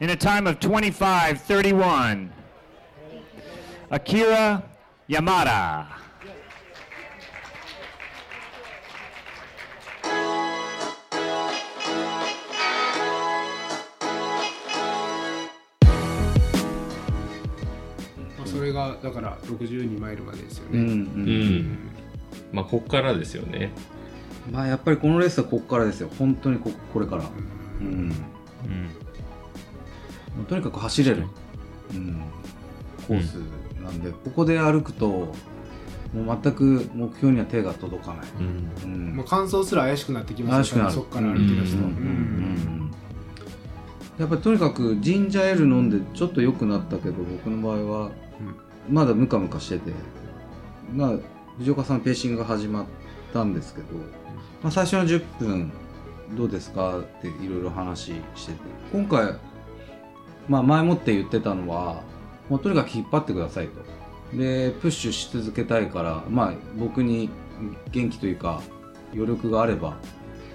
in a time of 25:31. Akira Yamada. まあ、それがだから62マイルまでですよね。うんううんん。まあ、こっからですよね。まあやっぱりこのレースはここからですよ本当にここれからうんうん。とにかく走れる、うん、コースなんで、ここで歩くともう全く目標には手が届かない、うん。うん。もう乾燥すら怪しくなってきますよ怪しくなる。そこから歩き出すと。うんうんやっぱりとにかくジンジャーエール飲んでちょっと良くなったけど僕の場合はまだムカムカしてて。まあ藤岡さんペーシングが始まったんですけど、まあ、最初の10分どうですか？っていろいろ話してて。今回、まあ、前もって言ってたのはもうとにかく引っ張ってくださいと。でプッシュし続けたいから、まあ、僕に元気というか余力があれば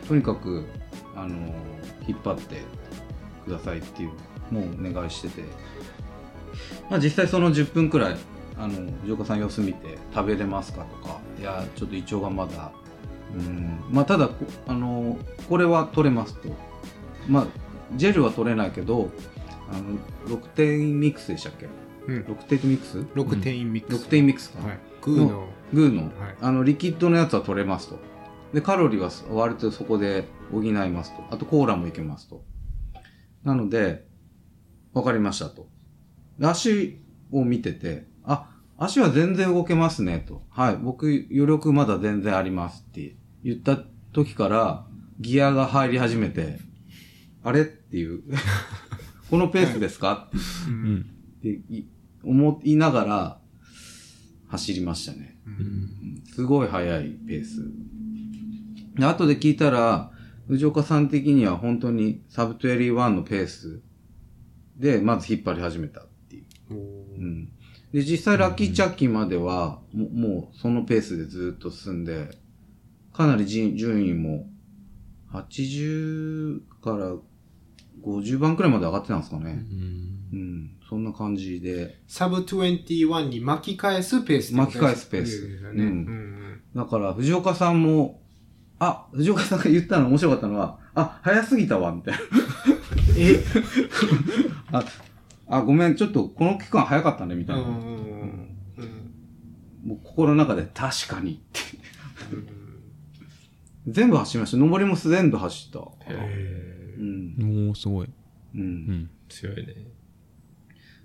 とにかくあの引っ張ってくださいっていうのをお願いしてて、まあ、実際その10分くらいあの藤岡さん様子見て食べれますかとかいやちょっと胃腸がまだうんまあただあのこれは取れますと。まあジェルは取れないけどあの6点ミックスでしたっけ？うん。6点ミックス？6点ミックス。6点ミックスか、はい。グーの。グーの,、はい。あのリキッドのやつは取れますと。でカロリーは割とそこで補いますと。あとコーラもいけますと。なのでわかりましたと。で足を見ててあ足は全然動けますねと。はい僕余力まだ全然ありますって。言った時からギアが入り始めてあれ？っていうこのペースですか？ううんん。ってい思いながら走りましたね。うんすごい速いペース。で後で聞いたら、藤岡さん的には本当にサブ21のペースで、まず引っ張り始めたっていう。うん。で、実際ラッキーチャッキーまでは、ももうそのペースでずっと進んで、かなり順順位も、80から50番くらいまで上がってたんですかね。うん。そんな感じで。サブ21に巻き返すペース巻き返すペース。ううんんだから、藤岡さんも、あ、藤岡さんが言ったの面白かったのは、あ、早すぎたわ、みたいな。え？あ、あ、ごめん、ちょっとこの期間早かったね、みたいな。うんうんうんもう心の中で確かにって。全部走りました。上りも全部走った。へうん。おおすごい。うん。うん。ー強いね。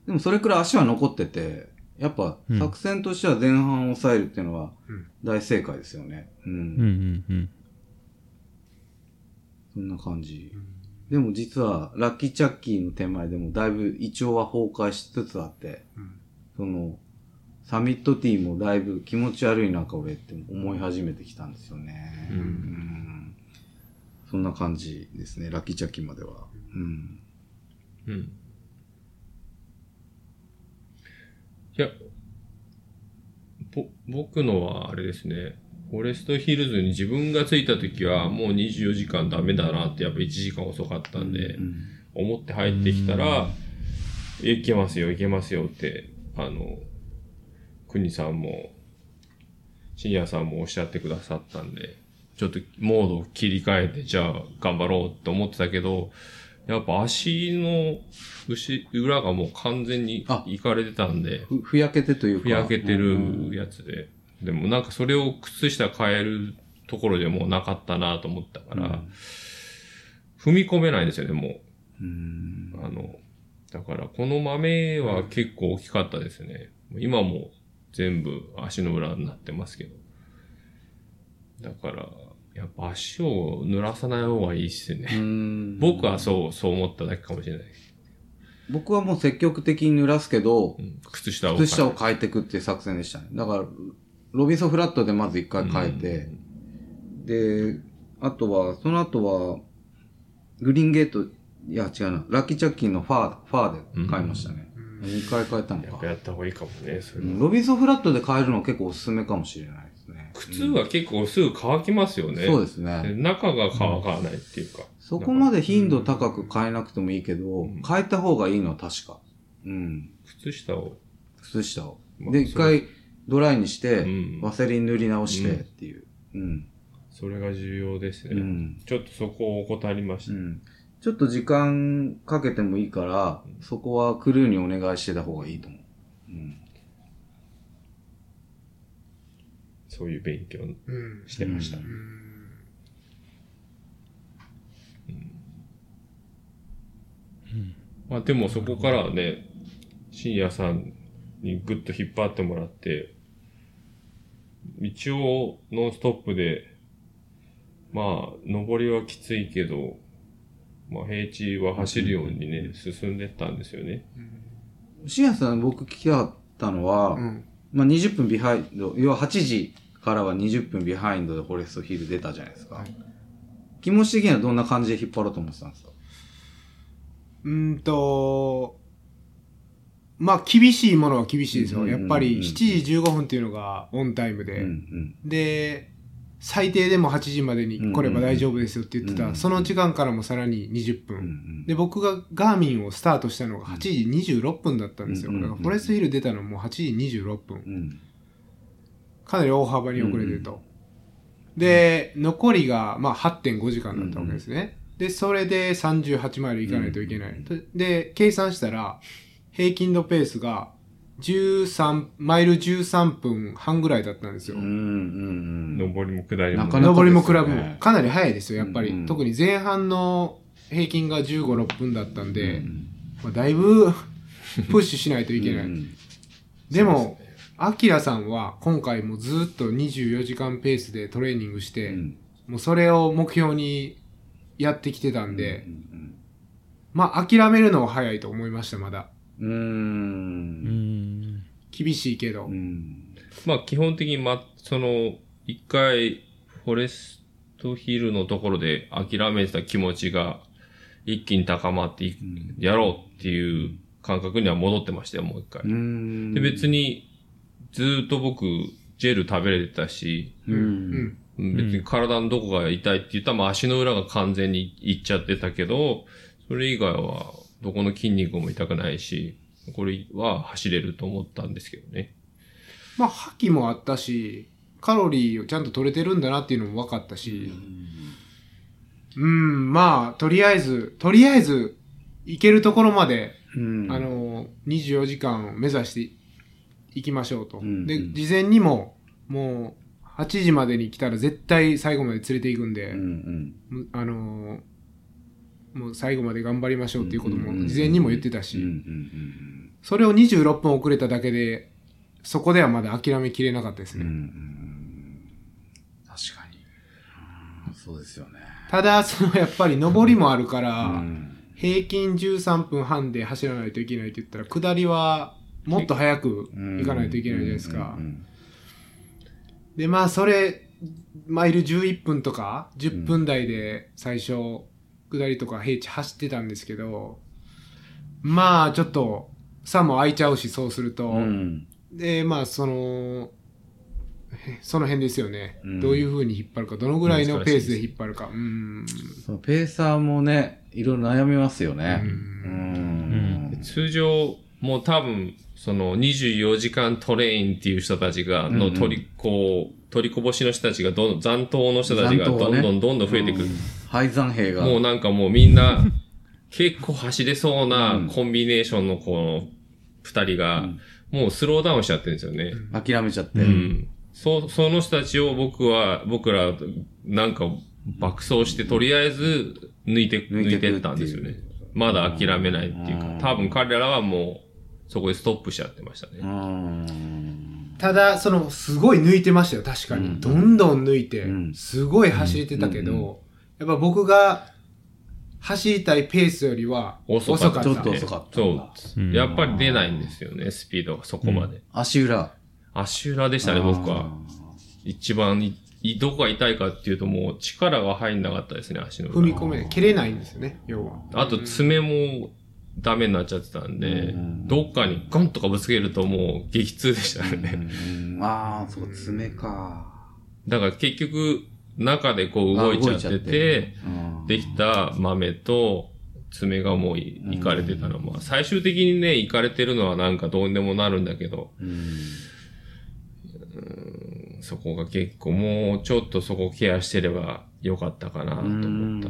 でもそれくらい足は残ってて、やっぱうん作戦としては前半を抑えるっていうのはうん大正解ですよね。うん。うんうんうん。そんな感じ。でも実は、ラッキーチャッキーの手前でもだいぶ胃腸は崩壊しつつあって、うんその、サミットティーもだいぶ気持ち悪いなんか俺って思い始めてきたんですよね。うんんそんな感じですね、ラッキーチャッキーまでは。うん。うん。いや、ぼ、僕のはあれですね、フォレストヒルズに自分が着いた時はもう24時間ダメだなってやっぱ1時間遅かったんで、うん思って入ってきたら、いけますよ、いけますよって、あの、国さんも、シニアさんもおっしゃってくださったんで、ちょっとモードを切り替えて、じゃあ頑張ろうって思ってたけど、やっぱ足の後裏がもう完全にあいかれてたんで、ふふやけてというか。ふやけてうんるやつで、でもなんかそれを靴下変えるところでもうなかったなと思ったから、踏み込めないんですよね、もうんう。あの、だからこの豆は結構大きかったですね。今も全部足の裏になってますけど。だから、やっぱ足を濡らさない方がいいっすね。うん僕はそう、そう思っただけかもしれない。僕はもう積極的に濡らすけどう、ん、靴下を。靴下を変えていくっていう作戦でしたね。だから、ロビンソンフラットでまず一回変えて、で、あとは、その後は、グリーンゲート、いや違うな、ラッキーチャッキーのファー、ファーで変えましたね。二回変えたのかやっぱ。やった方がいいかもね、それは。うんロビンソンフラットで変えるのは結構おすすめかもしれない。靴は結構すぐ乾きますよね。そうですね。中が乾かないっていうか。そこまで頻度高く変えなくてもいいけど、ん変えた方がいいのは確か。うん。靴下を。靴下を。まあで、一回ドライにして、うんワセリン塗り直してっていう。うん。それが重要ですね。うん。ちょっとそこを怠りました。うん。ちょっと時間かけてもいいから、そこはクルーにお願いしてた方がいいと思う。うん。そういう勉強うん。してました。うんまあでもそこからはね、深夜さんにぐっと引っ張ってもらって、一応ノンストップで、まあ、上りはきついけど、まあ平地は走るようにね、進んでったんですよね。シアさん僕聞きたかったのは、うん。まあ、20分 behind、要は8時からは20分 behind でフォレストヒル出たじゃないですか。はい気持ち的にはどんな感じで引っ張ろうと思ってたんですか？うーんと、まあ、厳しいものは厳しいですよ。やっぱり7時15分っていうのが on time で、うんうん。で、最低でも8時までに来れば大丈夫ですよって言ってた、その時間からもさらに20分。で、僕がガーミンをスタートしたのが8時26分だったんですよ。フォレストヒル出たのも8時26分。うんかなり大幅に遅れてると。で、残りが、まあ、8.5時間だったわけですね。で、それで38マイル行かないといけない。で、計算したら、平均のペースが、13、マイル13分半ぐらいだったんですよ。うんうんうん。上りも下りも。なかなか上りもクラブですよねもかなり早いですよ、やっぱり。うんうん特に前半の平均が15、6分だったんで、うんまあ、だいぶ プッシュしないといけない。うんでも、アキラさんは今回もずっと24時間ペースでトレーニングして、うんもうそれを目標にやってきてたんで、うんまあ諦めるのは早いと思いました、まだ。うん。厳しいけど。うん。まあ基本的にま、その、一回、フォレストヒルのところで諦めてた気持ちが一気に高まってい、やろうっていう感覚には戻ってましたよ、もう一回。うん。で、別に、ずーっと僕、ジェル食べれてたし、う。うん別に体のどこが痛いって言ったら、まあ足の裏が完全にいっちゃってたけど、それ以外はどこの筋肉も痛くないし、これは走れると思ったんですけどね。まあ覇気もあったし、カロリーをちゃんと取れてるんだなっていうのも分かったし、うん、まあ、とりあえず、とりあえず、行けるところまで、うん。あ、の、24時間を目指していきましょうと。うんで、事前にも、もう、8時までに来たら絶対最後まで連れて行くんで、うんうん。むあのーもう最後まで頑張りましょうっていうことも事前にも言ってたし、それを26分遅れただけで、そこではまだ諦めきれなかったですうん。うんうね。ん。確かに。うんそうですよね。ただ、そのやっぱり上りもあるから、うん平均13分半で走らないといけないって言ったら、下りはもっと早く行かないといけないじゃないですかう。んで、まあ、それ、マイル11分とか、10分台で最初、下りとか平地走ってたんですけど、まあ、ちょっと、差も空いちゃうし、そうすると。で、まあ、その、へその辺ですよね。うんどういう風に引っ張るか、どのぐらいのペースで引っ張るか。うん。そのペーサーもね、いろいろ悩みますよね。ううんん。通常、もう多分、その24時間トレインっていう人たちが、の取り、こう、取りこぼしの人たちがどんどん、残党の人たちがどんどんどんどん増えてくる。廃山兵が。もうなんかもうみんな、結構走れそううなんコンビネーションのこの二人が、もうスローダウンしちゃってるんですよね。諦めちゃって。うん。そう、その人たちを僕は、僕ら、なんか爆走して、とりあえず抜いて、抜いてったんですよね。まだ諦めないっていううんか、多分彼らはもう、そこでストップしちゃってましたね。うん。ただ、その、すごい抜いてましたよ、確かに。うんどんどん抜いてう、んすごい走れてたけど、やっぱ僕が走りたいペースよりは遅遅かった。かった。ちょっと遅かったそう。うんやっぱり出ないんですよね、スピードがそこまで。足裏。足裏でしたね、僕は。一番どこが痛いかっていうともう力が入んなかったですね、足の裏踏み込め。蹴れないんですよね、要は。あと爪もダメになっちゃってたんで、うんどっかにゴンとかぶつけるともう激痛でしたね。うんああ、そう、爪か。だから結局、中でこう動いちゃってて、うんできた豆と爪がもういいかれてたのは、まあ最終的にね、いかれてるのはなんかどうにでもなるんだけど、うんそこが結構もうちょっとそこケアしてればよかったかなと思った。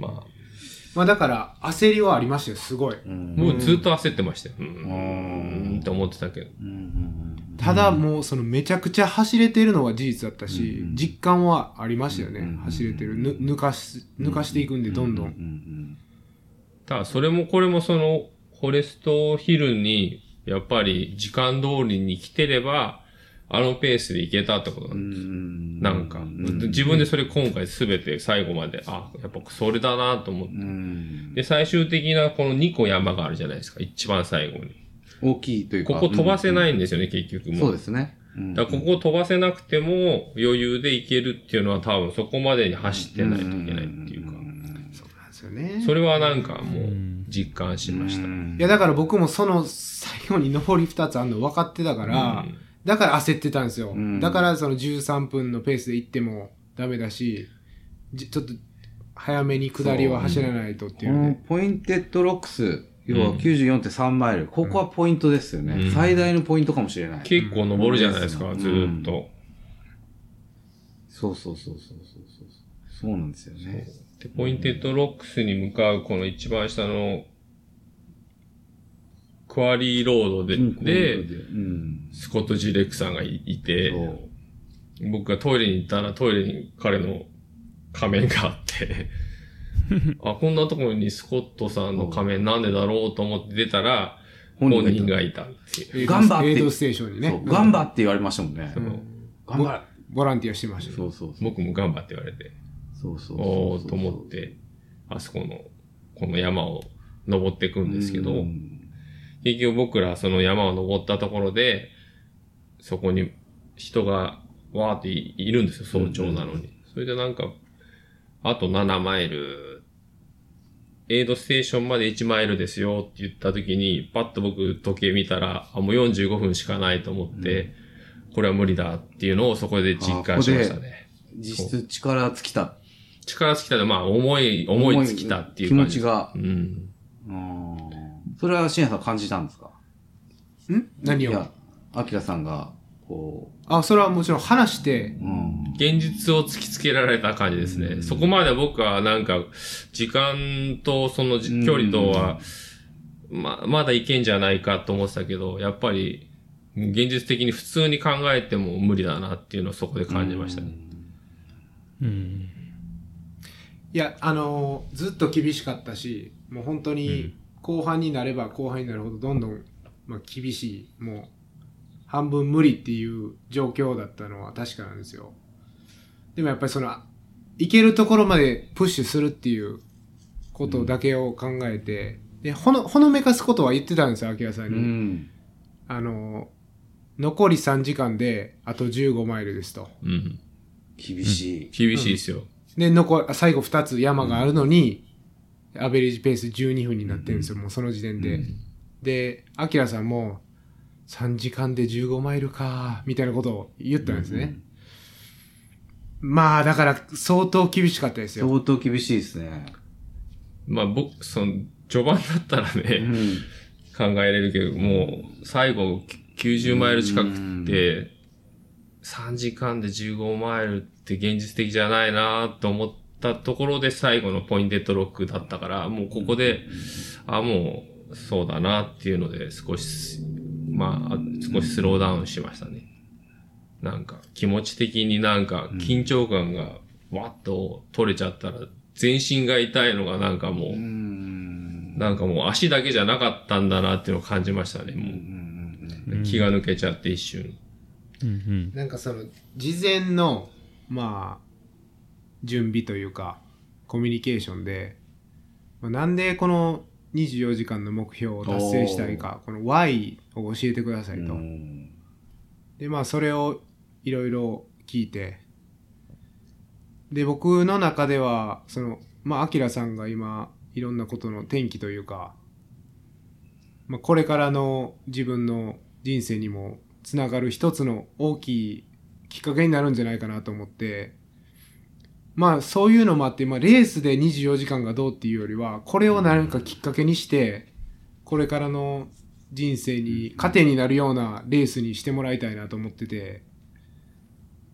まあ、まあだから、焦りはありましたよ、すごい。もうずっと焦ってましたよ。うん、うんうん、と思ってたけど。ただもう、そのめちゃくちゃ走れてるのは事実だったし、うん実感はありましたよね。うん走れてる。ぬ抜かし、抜かしていくんで、どんどん。んただ、それもこれもその、フォレストヒルに、やっぱり時間通りに来てれば、あのペースで行けたってこと？なんですよ。なんか、自分でそれ今回すべて最後まで、あ、やっぱそれだなと思って。うんで、最終的なこの2個山があるじゃないですか、一番最後に。大きいというか。ここ飛ばせないんですよね、結局も。そうですね。うんだからここ飛ばせなくても余裕で行けるっていうのは多分そこまでに走ってないといけないっていうか、そうなんですよね。それはなんかもう実感しました。いや、だから僕もその最後に上り2つあるの分かってたから、うんだから焦ってたんですよ。んだからその13分のペースで行ってもダメだし、じちょっと早めに下りは走らないとってこいうのでの Pointed Rocks、要は94.3マイル、ここはポイントですよね、うん最大のポイントかもしれない。結構登るじゃないですか、うんずーっと。そうそうそうそうそうそう。そうなんですよね。で、 Pointed Rocks に向かうこの一番下の Quarry Road で、うんで、うん。スコット・ジレックさんがいいて、僕がトイレに行ったらトイレに彼の仮面があって、あ、こんなところにスコットさんの仮面なんでだろうと思って出たら、本本人人ががいたっていう。ガンバってエイドステーションにねそう。ガンバって言われましたもんね。頑張れ。ボランティアしてましたね。そうそうそう。僕も頑張って言われて、そうそうそうおーと思っ。て、あそこの、この山を登っていくんですけど、うん結局僕らその山を登ったところで、そこに人がわーっていいるんですよ、早朝なのに。それでなんか、あと7マイル、エイドステーションまで1マイルですよって言った時に、パッと僕時計見たら、あ、もう45分しかないと思って、これは無理だっていうのをそこで実感しましたね。実質力尽きた。力尽きたで、まあ思い、思い尽きたっていう感じ。気持ちが。うん。うんそれは深夜さん感じたんですか？ん？何を？いや、アキラさんが、こあ、それはもちろん話して。う、、うん。現実を突きつけられた感じですね。そこまで僕はなんか、時間とそのじ距離とは、ま、まだいけんじゃないかと思ってたけど、やっぱり、現実的に普通に考えても無理だなっていうのをそこで感じましたね。うん。いや、あのーずっと厳しかったし、もう本当に後半になれば後半になるほどどんどん、まあ、厳しい、もう半分無理っていう状況だったのは確かなんですよ。でもやっぱりその、行けるところまでプッシュするっていうことだけを考えて、で、ほの、ほのめかすことは言ってたんですよ、秋谷さんうに。ん。あのー残り3時間であと15マイルですと。うん。厳しい。厳しいですよ。で、残り、最後2つ山があるのに、アベレージペース12分になってるんですよ、もうその時点で。で、アキラさんも、3時間で15マイルか、みたいなことを言ったんですね。まあ、だから、相当厳しかったですよ。相当厳しいですね。まあ僕、その、序盤だったらうね、ん。考えれるけど、もう、最後90マイル近くて、3時間で15マイルって現実的じゃないなと思ったところで最後のポインテッドロックだったから、もうここで、あ、もう、そうだなっていうので少し、まあ、少しスローダウンしましたね。なんか、気持ち的になんか、緊張感がわっと取れちゃったら、全身が痛いのがなんかもう、うん。なんかもう足だけじゃなかったんだなっていうのを感じましたね、もう。気が抜けちゃって一瞬。うん。なんかその、事前の、まあ、準備というか、コミュニケーションで、まあなんでこの24時間の目標を達成したいか、この Y を教えてくださいと。うんで、まあ、それをいろいろ聞いて、で、僕の中では、その、まあ、アキラさんが今、いろんなことの転機というか、まあ、これからの自分の人生にもつながる一つの大きいきっかけになるんじゃないかなと思って、まあそういうのもあって、まあレースで24時間がどうっていうよりは、これを何かきっかけにして、これからの人生に糧になるようなレースにしてもらいたいなと思ってて、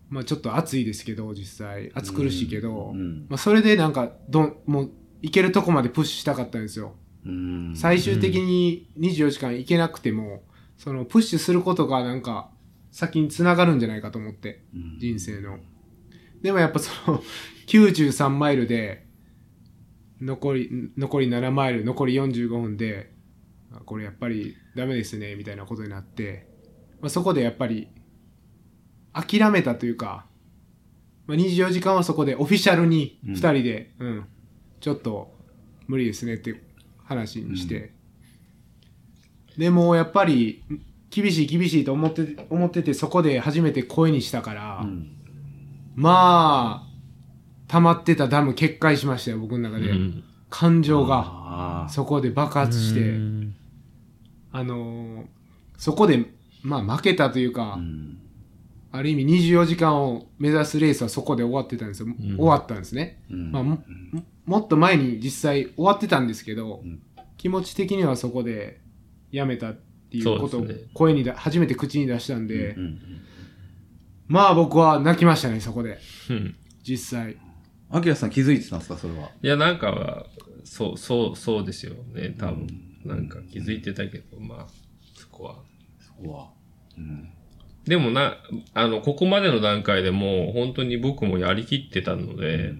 まあちょっと暑いですけど、実際。暑苦しいけど、うんまあそれでなんか、どん、もう、いけるとこまでプッシュしたかったんですよ。うん最終的に24時間いけなくても、そのプッシュすることがなんか先に繋がるんじゃないかと思って、うん人生の。でもやっぱその93マイルで、残り、残り7マイル、残り45分で、あこれやっぱりダメですね、みたいなことになって、まあ、そこでやっぱり諦めたというか、まあ、24時間はそこでオフィシャルに2人で、うん、ちょっと無理ですねって話にして、でもやっぱり厳しい厳しいと思って思っててそこで初めて声にしたから、うん。まあ溜まってたダム決壊しましたよ僕の中で、うん。感情が。そこで爆発して、うん。あのーそこでまあ負けたというか、うん。ある意味24時間を目指すレースはそこで終わってたんですよ、終わったんですね、うん。まあ、もももっと前に実際終わってたんですけど、うん。気持ち的にはそこでやめたっていうことを声にだ、初めて口に出したんで、うん。まあ僕は泣きましたね、そこで。うん。実際。アキラさん気づいてたんですかそれは？いや、なんか、そう、そう、そうですよね、多分。なんか気づいてたけど、まあ、そこは。そこは。うん。でもな、あの、ここまでの段階でもう本当に僕もやりきってたので、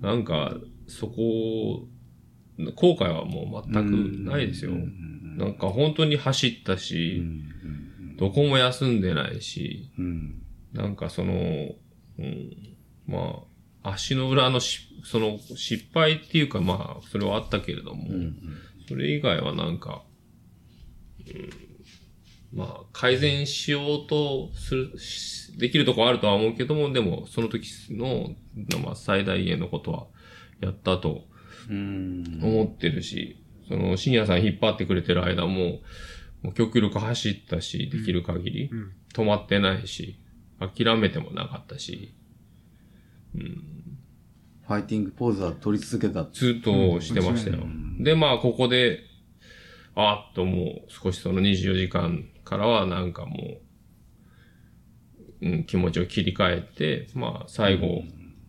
なんか、そこ、後悔はもう全くないですよ。うんなんか本当に走ったうし、んどこも休んでないし、うんなんかその、うん、まあ、足の裏のし、その失敗っていうかまあ、それはあったけれども、うんそれ以外はなんか、うん、まあ、改善しようとする、しできるとこはあるとは思うけども、でも、その時の、まあ、最大限のことはやったとうん思ってるし、その、深夜さん引っ張ってくれてる間も、もう極力走ったし、できる限り、うん。止まってないし、諦めてもなかったし、ファイティングポーズは取り続けた。ずっとしてましたよ。で、まあ、ここで、あっともう少しその24時間からはなんかもう、うん、気持ちを切り替えて、まあ、最後、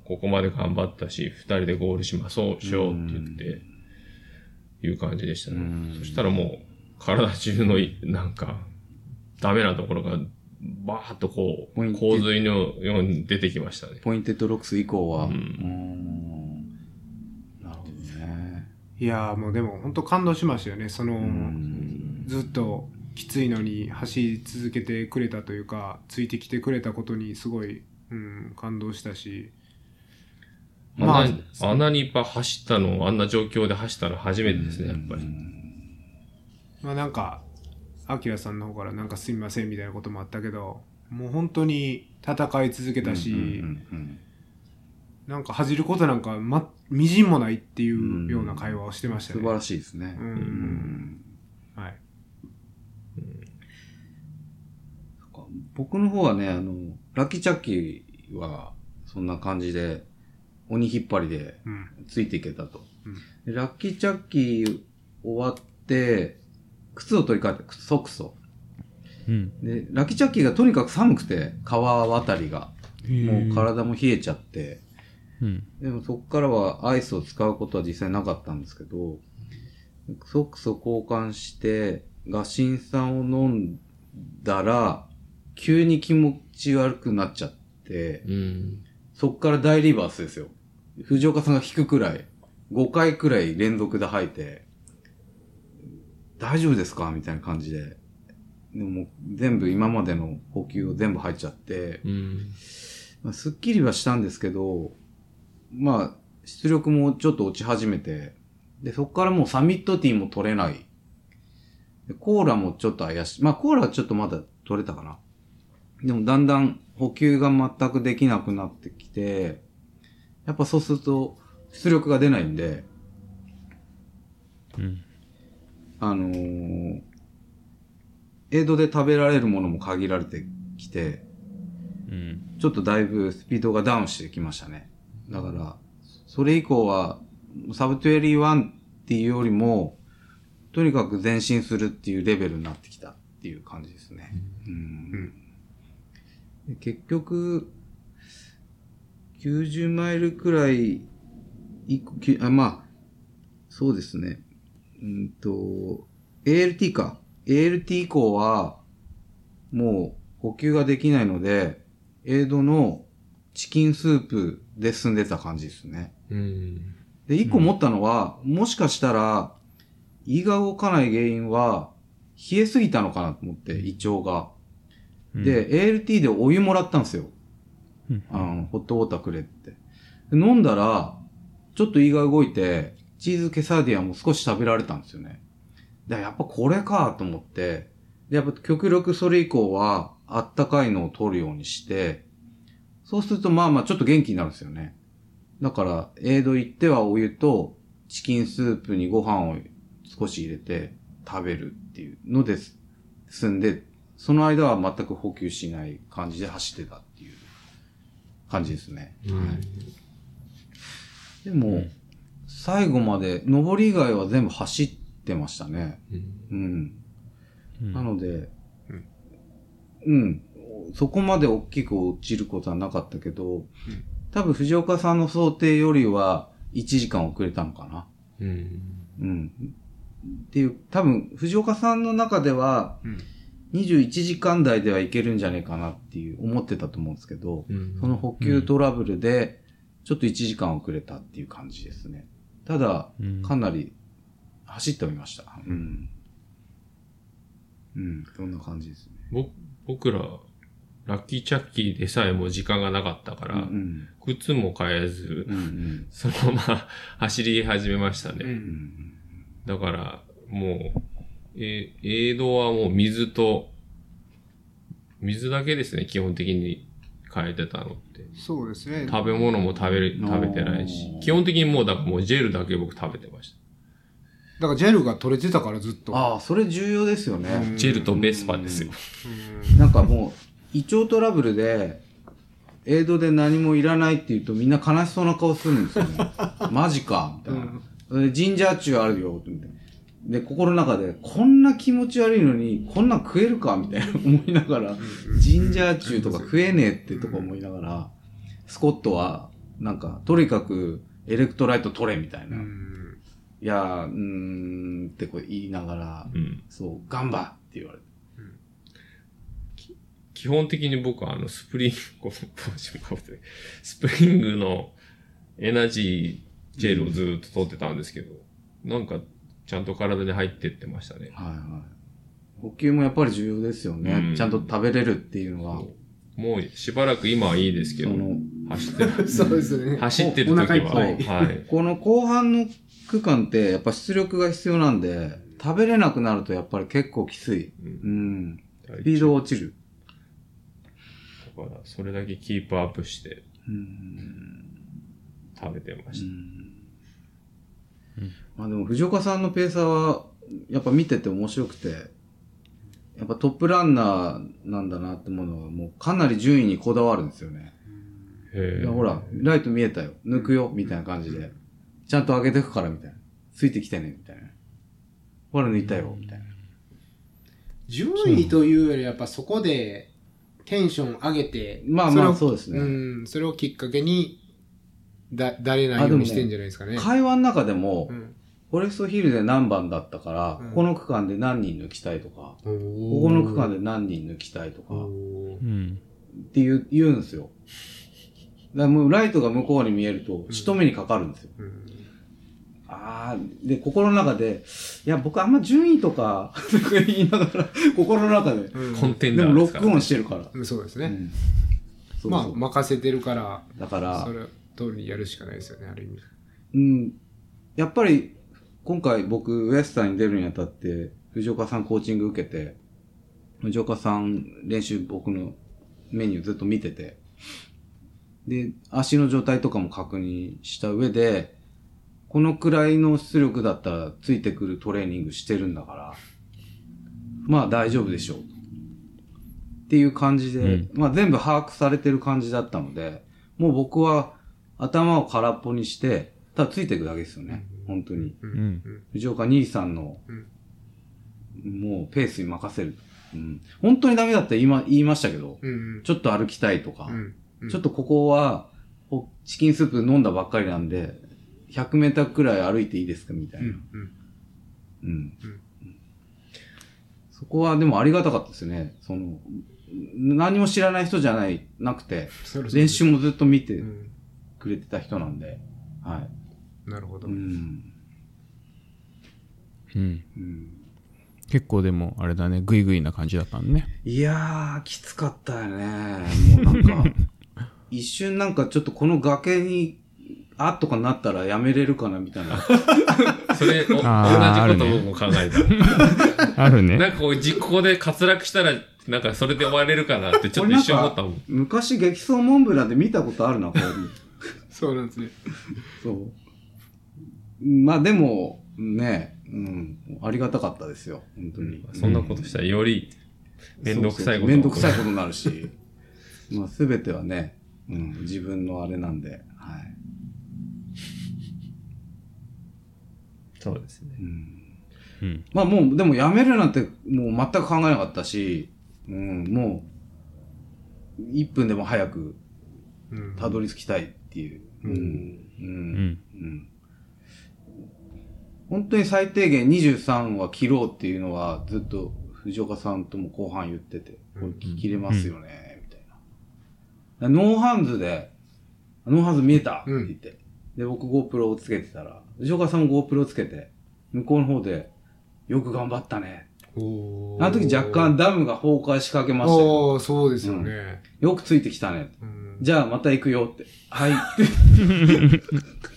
ここまで頑張ったし、二人でゴールしましょう、しようって言って、いう感じでしたね。そしたらもう、体中のい、なんか、ダメなところが、バーっとこう、ポイント洪水のように出てきましたね。 Pointed Rocks 以降は。ううんん。なるほどね。いやーもうでも本当感動しましたよね。その、うんずっときついのに走り続けてくれたというか、ついてきてくれたことにすごい、うん、感動したし。まああんなに、あんなにいっぱい走ったの、あんな状況で走ったの初めてですね、やっぱり。まあなんか、アキラさんの方からなんかすみませんみたいなこともあったけど、もう本当に戦い続けたし、うんうんなんか恥じることなんか、ま、みじんもないっていうような会話をしてましたね。素晴らしいですね。うんうんはい。僕の方はね、あの、ラッキーチャッキーは、そんな感じで、鬼引っ張りでうん。ついていけたと。うんでラッキーチャッキー終わって、靴を取り替えて、靴ソックスを。うん。で、ラッキーチャッキーがとにかく寒くて、川渡りが。もう体も冷えちゃって、うん。でもそこからはアイスを使うことは実際なかったんですけど、ソックスを交換して、ガシン酸を飲んだら、急に気持ち悪くなっちゃって、うん。そっから大リバースですよ。藤岡さんが引くくらい、5回くらい連続で吐いて、大丈夫ですか？みたいな感じで。でも全部今までの補給を全部入っちゃって、うん。まあ、すっきりはしたんですけど、まあ、出力もちょっと落ち始めて、で、そこからもうサミットティーも取れない。でコーラもちょっと怪しい。まあ、コーラはちょっとまだ取れたかな。でも、だんだん補給が全くできなくなってきて、やっぱそうすると、出力が出ないんで、うん。あのー、エイドで食べられるものも限られてきて、うん。ちょっとだいぶスピードがダウンしてきましたね。だから、それ以降は、サブ21っていうよりも、とにかく前進するっていうレベルになってきたっていう感じですね。うんで結局、90マイルくらい、まあ、そうですね。うんと、ALT か。ALT 以降は、もう補給ができないので、エイドのチキンスープで進んでた感じですね。うん。で、一個思ったのは、もしかしたら、胃が動かない原因は、冷えすぎたのかなと思って、胃腸が。で、ALT でお湯もらったんですよ。うんあの、ホットウォーターくれって。で飲んだら、ちょっと胃が動いて、チーズケサディアも少し食べられたんですよね。で、やっぱこれかと思って、で、やっぱ極力それ以降は、あったかいのを取るようにして、そうするとまあまあちょっと元気になるんですよね。だから、エイド行ってはお湯と、チキンスープにご飯を少し入れて食べるっていうのです。進んで、その間は全く補給しない感じで走ってたっていう感じですね。でも、最後まで、上り以外は全部走ってましたね。うん。うんなので、うん、そこまで大きく落ちることはなかったけど、多分藤岡さんの想定よりは1時間遅れたのかな。うん。うん。っていう、多分藤岡さんの中ではうん21時間台ではいけるんじゃないかなっていう思ってたと思うんですけど、うんその補給トラブルでちょっと1時間遅れたっていう感じですね。ただ、うんかなり走っておりました。うん。うん、そんな感じですね。ぼ僕ら、ラッキーチャッキーでさえも時間がなかったから、うん。靴も買えずう、ん。うん。そのまま 走り始めましたね。う。うんん。だから、もう、え、エイドはもう水と、水だけですね、基本的に変えてたのって。そうですね。食べ物も食べる、食べてないし基本的にもう、だからもうジェルだけ僕食べてました。だからジェルが取れてたからずっと。ああ、それ重要ですよね。うんジェルとベスパですよ。なんかもう、胃腸トラブルで、エイドで何もいらないって言うとみんな悲しそうな顔するんですよね。マジか、みたいな。でジンジャーチューあるよ、みたいな。で、心の中で、こんな気持ち悪いのに、こんなん食えるか？みたいな 思いながら、 ginger chew とか食えねえってとか思いながら、スコットは、なんか、とにかく、 electrolyte 取れみたいな。うんいやー、うーんってこう言いながら、うん。そう、ガンバって言われて。基本的に僕はあの、 Spring、Spring のエナジージェルをずーっと取ってたんですけど、なんか、ちゃんと体に入ってってましたね。はいはい。補給もやっぱり重要ですよね。うんちゃんと食べれるっていうのは。もうしばらく今はいいですけど、その走ってる、そうですね。走ってる時お腹いっは、ぱいはい。この後半の区間ってやっぱ出力が必要なんで、食べれなくなるとやっぱり結構きつい。うん。スピード落ちる。だから、それだけキープアップしてうん。食べてました。まあでも藤岡さんのペーサーはやっぱ見てて面白くて、やっぱトップランナーなんだなって思うのはもうかなり順位にこだわるんですよね。いやほら、ライト見えたよ。抜くよ。みたいな感じで。ちゃんと上げてくから、みたいな。ついてきてね。みたいな。ほら、抜いたよ。みたいな。順位というよりやっぱそこでテンション上げて、まあまあそうですねうん、それをきっかけに、だ、誰ないようにしてんじゃないですかね。会話の中でも、うんフォレストヒルで何番だったから、うんここの区間で何人抜きたいとか、こここの区間で何人抜きたいとか、っうん。ていう言うんですよ。だもうライトが向こうに見えると、仕留めにかかるんですよ。ああ、で、心の中で、いや、僕あんま順位とか、と か言いながら、心の中で、コンテンでもロックオンしてるから。うんそうですね。うんそうまあ、そう任せてるから、だからそ、れ通りにやるしかないですよね、ある意味。うん、やっぱり、今回僕、ウエスタンに出るにあたって、藤岡さんコーチング受けて、藤岡さん練習僕のメニューずっと見てて、で、足の状態とかも確認した上で、このくらいの出力だったらついてくるトレーニングしてるんだから、まあ大丈夫でしょう。っていう感じで、うんまあ全部把握されてる感じだったので、もう僕は頭を空っぽにして、ただついていくだけですよね。本当に。ううん。藤岡兄さんの、うんもうペースに任せる。うん、本当にダメだったら言いま言いましたけど、うん。ちょっと歩きたいとか、うん。うんちょっとここは、おチキンスープ飲んだばっかりなんで、100メーターくらい歩いていいですかみたいな。うん。そこはでもありがたかったですね。その、何も知らない人じゃない、なくて、練習もずっと見てうん。くれてた人なんで、はなるほどい。う。ん。うん。うん、結構でも、あれだね、グイグイな感じだったんね。いやー、きつかったよね。もうなんか、一瞬なんかちょっとこの崖に、あっとかなったらやめれるかなみたいな。それ、お同じこと僕も考えた。あるね。なんかこう、実行で滑落したら、なんかそれで終われるかなってちょっと一瞬思ったもん。昔激走モンブランで見たことあるな、こういう。そうなんですね。そう。まあでも、ね、うん、ありがたかったですよ、本当に。そんなことしたらより、めんどくさいこと。めんどくさいことになるし、まあすべてはね、うん、自分のあれなんで、はい。そうですね。うん、うん。まあもう、でも辞めるなんてもう全く考えなかったし、うん、もう、1分でも早くうん。たどり着きたいっていう。うん。うん。うん。うん本当に最低限23は切ろうっていうのはずっと藤岡さんとも後半言ってて、これ切れますよね、みたいな。 No Hands で、 No Hands 見えたって言って。で、僕 GoPro をつけてたら、藤岡さんも GoPro つけて、向こうの方で、よく頑張ったね。あの時若干ダムが崩壊しかけましたそうですよね。よくついてきたね。うんじゃあまた行くよって。はい。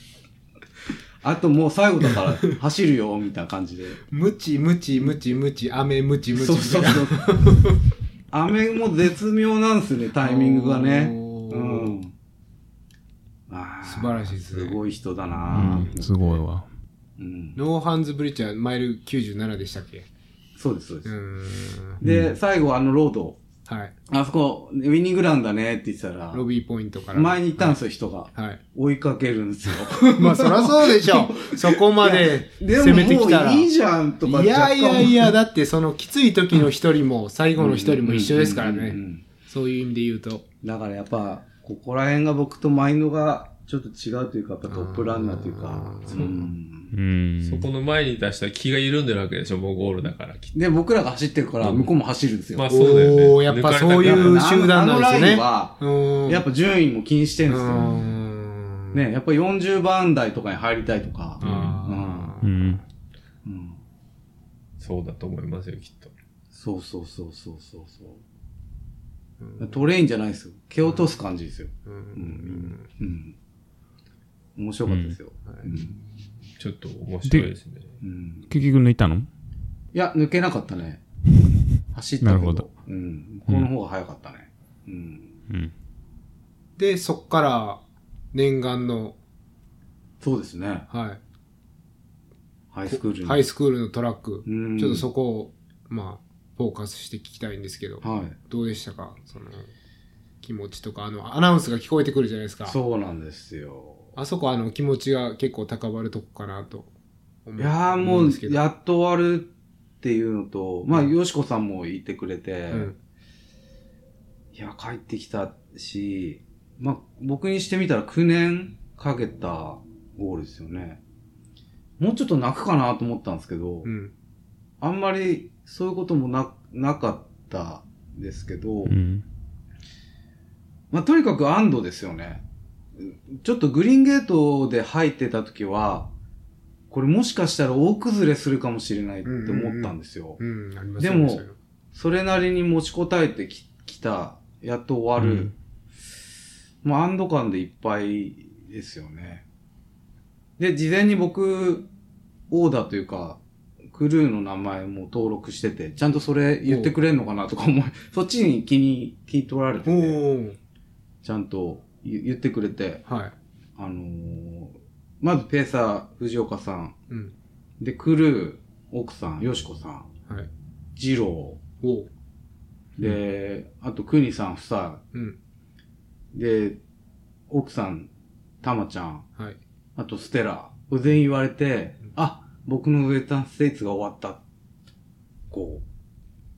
あともう最後だから 走るよ、みたいな感じで。ムチムチムチムチ、雨ムチムチそう。そうそう。雨も絶妙なんですね、タイミングがね。うん。あー素晴らしいですねすごい人だうな、ん。すごいわ。うん。ノーハンズブリッジはマイル97でしたっけ？そうです、そうでうす。で、最後あのロード、はい。あそこ、ウィニングランだねって言ってたら、ロビーポイントから。前に行ったんですよ、人が。はい。追いかけるんですよ。まあ、そりゃそうでしょ。そこまで攻めてきたら。もういいじゃんとかいやいやいや、や、だってそのきつい時の一人も最後の一人も一緒ですからね。そういう意味で言うと。だからやっぱ、ここら辺が僕とマインドがちょっと違うというか、やっぱトップランナーというかう。そこの前に出したら気が緩んでるわけでしょ、もうゴールだから。きっで、僕らが走ってるから、向こうも走るんですよ。まあそうだよね。やっぱそういう集団なんですねやっぱ順位も気にしてるんうですよ。ん。ね、やっぱ40番台とかに入りたいとか。うん。うん。そうだと思いますよ、きっと。そうそうそうそうそうそう。トレインじゃないですよ。蹴落とす感じですよ。うんうん。うん。面白かったですよ。うん。ちょっと面白いですね。うん。結局抜いたの？いや、抜けなかったね。走ったけど。なるほどうん。向こうの方が早かったね。うん。うん。で、そっから念願の、そうですね。はい。ハイスクールに。ハイスクールのトラック。うんちょっとそこを、まあ、フォーカスして聞きたいんですけど、はい。どうでしたか？その、気持ちとか、あの、アナウンスが聞こえてくるじゃないですか。そうなんですよ。あそこあの、気持ちが結構高まるとこかなと。いやーもう思んですけ、どやっと終わるっていうのと、まあ、よしこさんもいてくれて、うん。いや、帰ってきたし、まあ、僕にしてみたら9年かけたゴールですよね。もうちょっと泣くかなと思ったんですけど、うん。あんまりそういうこともな、なかったですけど、うん。まあ、とにかく安堵ですよね。ちょっとグリーンゲートで入ってた時は、これもしかしたら大崩れするかもしれないって思ったんですよ。でもそれなりに持ちこたえてききた、やっと終わる。うんまあ、安堵感でいっぱいですよね。で、事前に僕、オーダーというか、クルーの名前も登録してて、ちゃんとそれ言ってくれんのかなとか思い、そっちに気に、気取られてて、ちゃんと言言ってくれて、はい。あのーまずペーサー、藤岡さん、うん。で、クルー、奥さん、よしこさん、はい。ジロおうで、あと、くにさん夫妻。うん。で、奥さん、たまちゃん。はい。あと、ステラ。全員言われて、あ、僕のウェスタンステイツが終わった。こ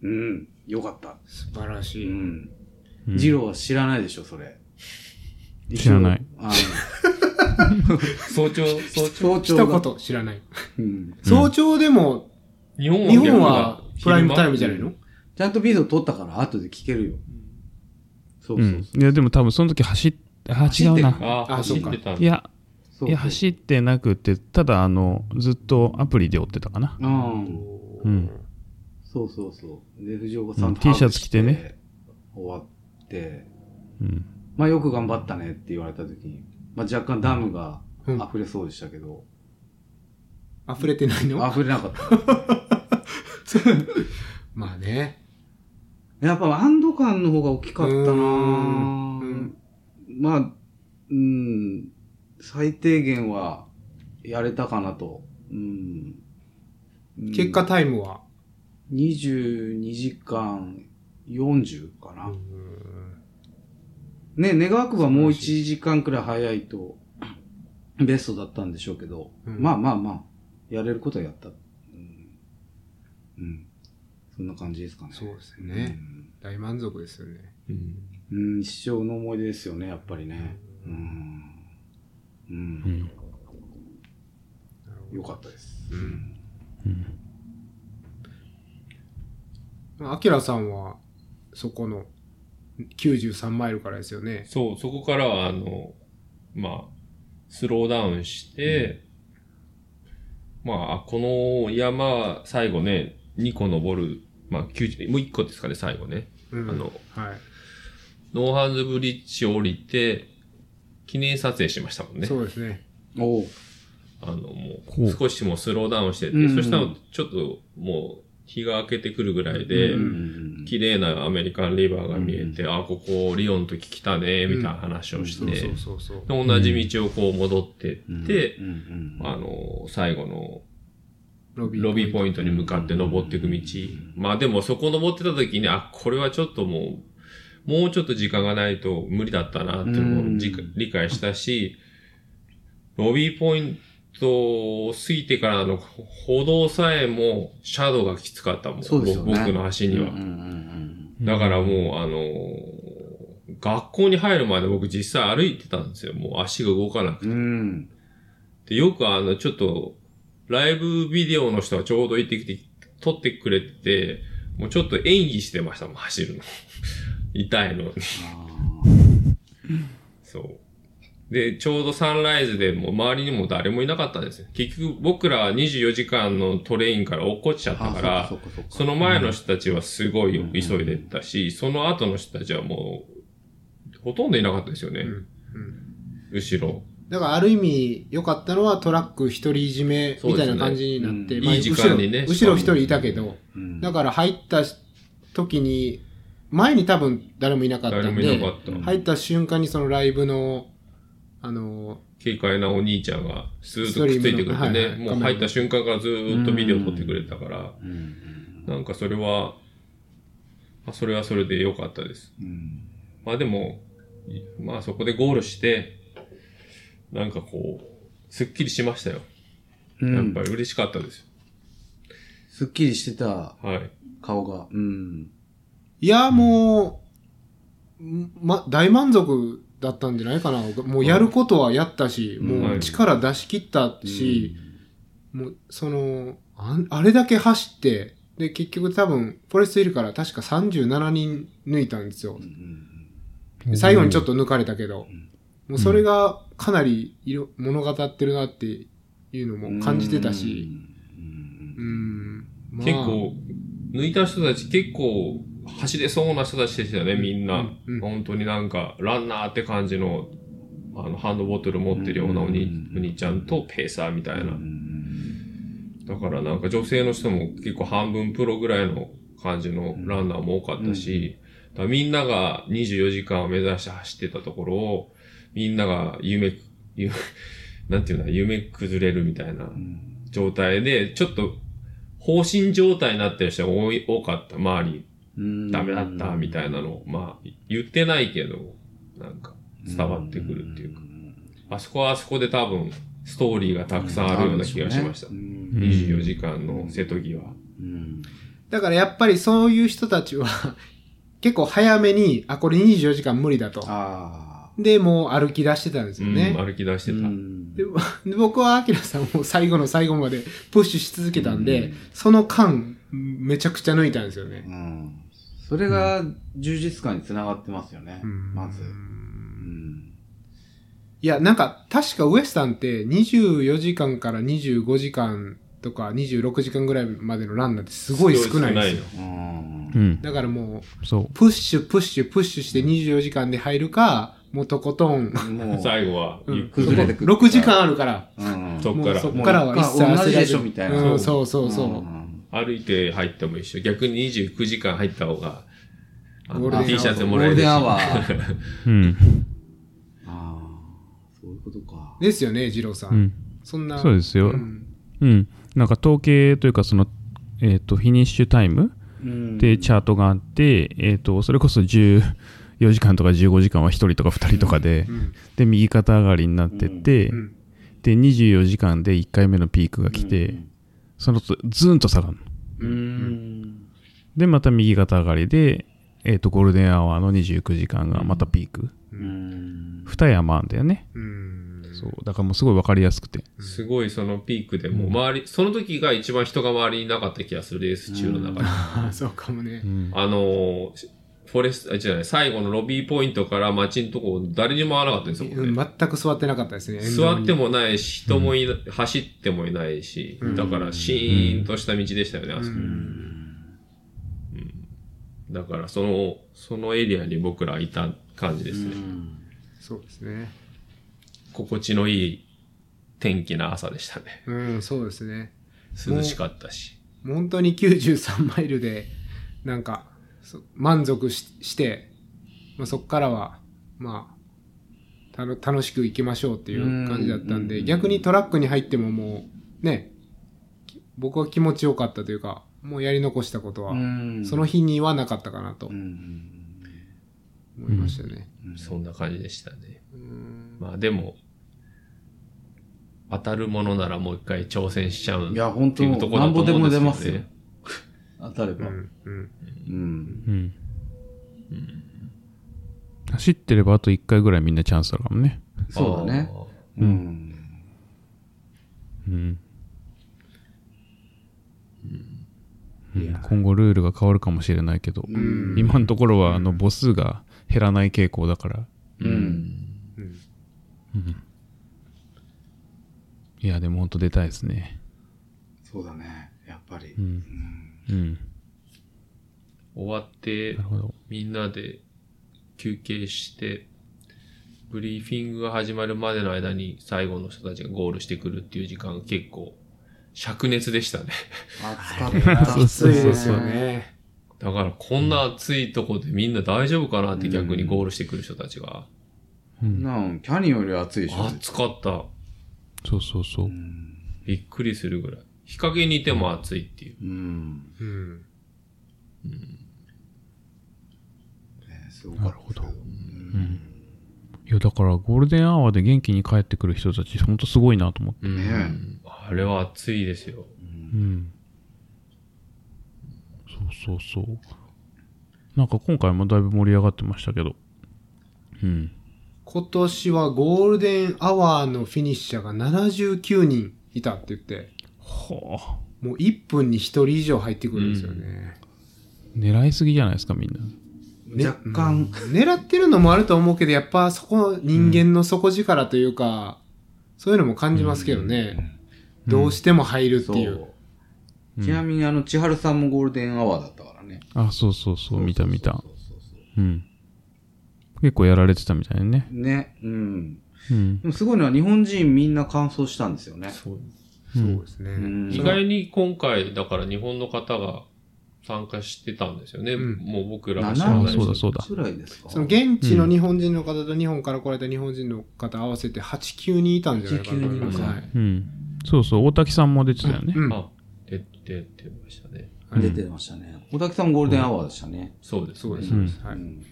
う。うん。よかった。素晴らしい。うん。うんジローは知らないでしょ、それ。知らない 早朝、早朝。一言知らない。うん。早朝でも、日本日本はプライムタイムじゃないの？ちゃんとビデオ撮ったから後で聞けるよ。そううそうんそ。う。いや、でも多分その時走っ、あ、違うな。ああ、あ走ってたんだいや、そういや、走ってなくて、ただ、あの、ずっとアプリで追ってたかな。うん。うん。そうそうそう。で、藤岡さうんんと T シャツ着てね。終わって、うん。まあよく頑張ったねって言われた時に、まあ若干ダムがうん溢れそうでしたけど、溢れてないの？溢れなかった。まあね。やっぱ安堵感の方が大きかったなうぁんまあ、うん、最低限はやれたかなと。うん。うん結果タイムは？22時間40かな。ね、願わくばもう1時間くらい早いと、ベストだったんでしょうけど、うんまあまあまあ、やれることはやった。うん。うん。そんな感じですかね。そうですね。大満足ですよね。うんうん。うん、一生の思い出ですよね、やっぱりね。うん。う。うんん。よかったです。うん。うんアキラさんは、そこの93マイルからですよね。そう、そこからは、あの、まあ、スローダウンして、まあ、あこの山、最後ね、2個登る、まあ、90もう1個ですかね、最後ね。うんあの、はい。ノーハンズブリッジを降りて、記念撮影しましたもんね。そうですね。おう。あの、もほうう、少しもうスローダウンしてて、うんうんそしたら、ちょっと、もう、日が明けてくるぐらいで、うん。綺麗なアメリカンリバーが見えて、あ、ここ、リオンの時来たね、みたいな話をして、同じ道をこう戻ってって、あの、最後のロビーポイント。に向かって登っていく道。まあでもそこ登ってた時に、あ、これはちょっともう、もうちょっと時間がないと無理だったなっていうのを理解したし、ロビーポイントを過ぎてからの歩道さえもシャドウがきつかったもん。そうですよね僕の足には。うんうんだからもう、あの学校に入るまで僕実際歩いてたんですよ。もう足が動かなくてうん。うん。で、よくあの、ちょっと、ライブビデオの人がちょうど行ってきて、撮ってくれてて、もうちょっと演技してましたもん、走るの。痛いのに。そう。で、ちょうどサンライズでもう周りにも誰もいなかったんですよ。結局僕らは24時間のトレインから落っこちちゃったから、そっかそっかそっかその前の人たちはすごい急いでったし、その後の人たちはもう、ほとんどいなかったですよね。うん後ろ。だからある意味良かったのはトラック一人いじめみたいな感じになって、まあそうですねいい時間にね後ろ後ろ一人いたけど、うんだから入った時に、前に多分誰もいなかった誰もいんで、なかった。入った瞬間にそのライブの、あの、軽快なお兄ちゃんがずーっとくっついてくれてストリームのはいね、はいもう入った瞬間からずーっとビデオ撮ってくれたから、うんなんかそれは、あそれはそれで良かったです。うんまあでも、いまあそこでゴールして、なんかこう、すっきりしましたよ。うんやっぱり嬉しかったです。すっきりしてたはい。顔が。うん。いや、もう、ま、大満足だったんじゃないかな。もうやることはやったし、うん。もう力出し切ったし、もう、その、あんあれだけ走って、で、結局多分、フォレストいるから確か37人抜いたんですよ。う。ん。最後にちょっと抜かれたけど、もうそれがかなり色物語ってるなっていうのも感じてたし、うん。うん。まあ。結構、抜いた人たち結構走れそうな人たちでしたよね、みんな。うん。うん。本当になんか、ランナーって感じの、あの、ハンドボトル持ってるようなお兄,、ちゃんとペーサーみたいな。うん。だからなんか女性の人も結構半分プロぐらいの感じのランナーも多かったし、みんなが24時間を目指して走ってたところを、みんなが夢、夢 なんていうんだ、夢崩れるみたいな状態で、ちょっと放心状態になってる人が多い多かった、周り。うんダメだったみたいなのを、まあ、言ってないけど、なんか伝わってくるっていうか。あそこはあそこで多分、ストーリーがたくさんあるような気がしました。うん24時間の瀬戸際。うんだからやっぱりそういう人たちは、結構早めに、あ、これ24時間無理だと。あで、もう歩き出してたんですよね。うん、歩き出してあ。た。うんでで僕はアキラさんを最後の最後までプッシュし続けたんで、その間、めちゃくちゃ抜いたんですよね。うんそれが充実感につながってますよね。まず。ううんんいや、なんか、確かウエスタンって24時間から25時間とか26時間ぐらいまでのランナーってすごい少ないんですよ。うんうん。だからもう、そう。プッシュ、プッシュ、プッシュして24時間で入るか、もうとことん、もう、最後は、崩れてくる6時間あるから、うんそっからそっからは一切同じで焦らずしょみたいなうん、そうそうそう。ん歩いて入っても一緒。逆に29時間入った方が、あのゴールデン T シャツもゴールらえるし。デンアワー。うん。ああ、そういうことか。ですよね、二郎さ。うんん。そんな。そうですよ。んうん。なんか統計というか、その、えっ、と、フィニッシュタイムでチャートがあって、えっ、と、それこそ14時間とか15時間は1人とか2人とかで、うんで、右肩上がりになってって、うんで、24時間で1回目のピークが来て、その後、ズと下がるの。うん。で、また右肩上がりで、えっ、と、 golden hour の29時間がまたピーク。うん。二山あんだよね。うん。そう。だからもうすごいわかりやすくて。すごいそのピークでもう周り、その時が一番人が周りにいなかった気がするレース中の中で。ああ、そうかもねう。ん。あのー、フォレスト、あ、違うね、最後の Robie Point から街のとこ誰にも会わなかったんですよ、ね。全く座ってなかったですね。座ってもないし、人もいな、走ってもいないし、うんだからシーンとした道でしたよね、あそこ。だからその、そのエリアに僕らいた感じですね。そうですね。心地のいい天気な朝でしたね。うん、そうですね。涼しかったし。本当に93マイルで、なんか、そ満足しして、まあ、そこからは、まあ、たの楽しく行きましょうっていう感じだったんで、うん逆にトラックに入ってももう、ね、き僕は気持ちよかったというか、もうやり残したことは、その日にはなかったかなと思いましたね。そんな感じでしたね。うんまあでも、当たるものならもう一回挑戦しちゃういや、本当っていうところだと思うんですよね。なんぼでも出ますよ。当たれば。うんうんうん。うん。走ってればあと1回ぐらいみんなチャンスあるかもね。そうだね。うん。うん。うん今後ルールが変わるかもしれないけど、うん今のところはあの母数が減らない傾向だから。うんいや、でも本当出たいですね。そうだね。やっぱりう。ん。うん。終わってなる、ほど。みんなで休憩して、ブリーフィングが始まるまでの間に最後の人たちがゴールしてくるっていう時間が結構灼熱でしたね。暑かった。きついですよね。だからこんな暑いとこでみんな大丈夫かなって逆にゴールしてくる人たちが。なん、キャニオンより暑いでしょ。暑かった。そうそうそう。びっくりするぐらい。日陰にいても暑いっていう。うん。うんねすごなるほど。うん。いや、だから golden hour で元気に帰ってくる人たち、本当すごいなと思って。うんねあれは暑いですよ。うん。そうそうそう。なんか今回もだいぶ盛り上がってましたけど。うん。今年は golden hour の finisher が79人いたって言って、はあ。もう1分に1人以上入ってくるんですよね。狙いすぎじゃないですか、みんな。ね若干うん狙ってるのもあると思うけど、やっぱそこ、人間の底力というか、そういうのも感じますけどね。どうしても入るってそいう。う。ちなみに、あの、千春さんも golden hour だったからね。あ、そうそうそう、見た見たうん。結構やられてたみたいね。ね。うん。うんで。もすごいのは日本人みんな完走したんですよね。そうそうですね。うん意外に今回、だから日本の方が参加してたんですよね。うんもう僕らが知らないあそうだそうだくらいですか？その現地の日本人の方と日本から来られた日本人の方合わせて8、9人いたんじゃないかなと思います。8 9人はい。うん。そうそう、大滝さんも出てたよね。うんあ、出出てましたね。うん出てましたね。大滝さんもゴールデンアワーでしたね。そうです、そうです。はい。うん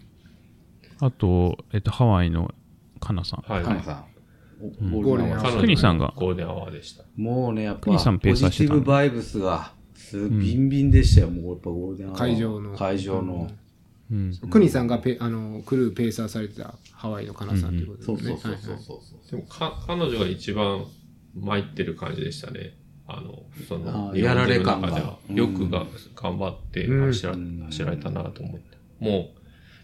あと、えっと、ハワイのカナさん。はい。カナさん。ゴールデンアワークニさんがゴールデンアワーでした。もうね、やっぱ、クニさんペーサーして positive vibes が、すビンビンでしたよ、もうやっぱゴールデンアワー。会場の会場の。うん。クニさんがペあのクルーペーサーされてたハワイのカナさんということそうですね。そうそうそうそう。でもか、彼女が一番参ってる感じでしたね。あの、その、やられ感がよくが、頑張って走ら,、うん走られたなと思って。もう、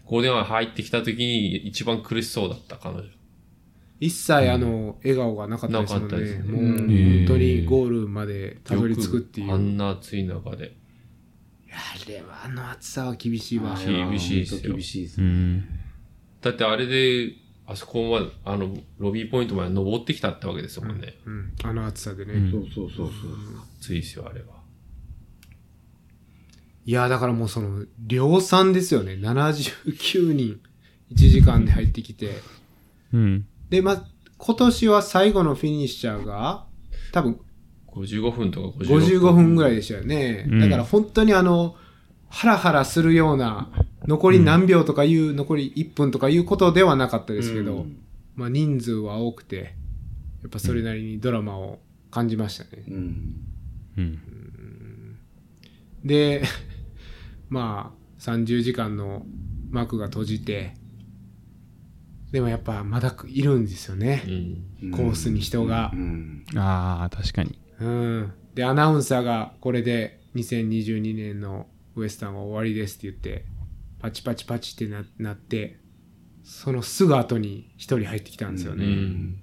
ゴールデンアワー入ってきた時に一番苦しそうだった、彼女。一切あの、笑顔がなかったですもんなかったですね。ねもう本当にゴールまでたどり着くっていう。よあんな暑い中で。あれはあの暑さは厳しいわ。厳しいっすよ厳しいですね。うん。だってあれで、あそこまで、あの、ロビーポイントまで登ってきたってわけですもんね。うん。あの暑さでね。うんそうそうそうそう。暑いですよ、あれは。いや、だからもうその、量産ですよね。79人、1時間で入ってきて。うん。で、ま、今年は最後のフィニッシャーが、多分55分とか55 55分ぐらいでしたよね。うんだから本当にあの、ハラハラするような、残り何秒とかいう、残り1分とかいうことではなかったですけど、うんまあ人数は多くて、やっぱそれなりにドラマを感じましたね。うん。うん。で、まあ、30時間の幕が閉じて、でもやっぱまだいるんですよね。うん。コースに人がう。ん。ああ、確かに。うん。で、アナウンサーがこれで2022年のウエスタンは終わりですって言って、パチパチパチってななって、そのすぐ後に一人入ってきたんですようね。ん。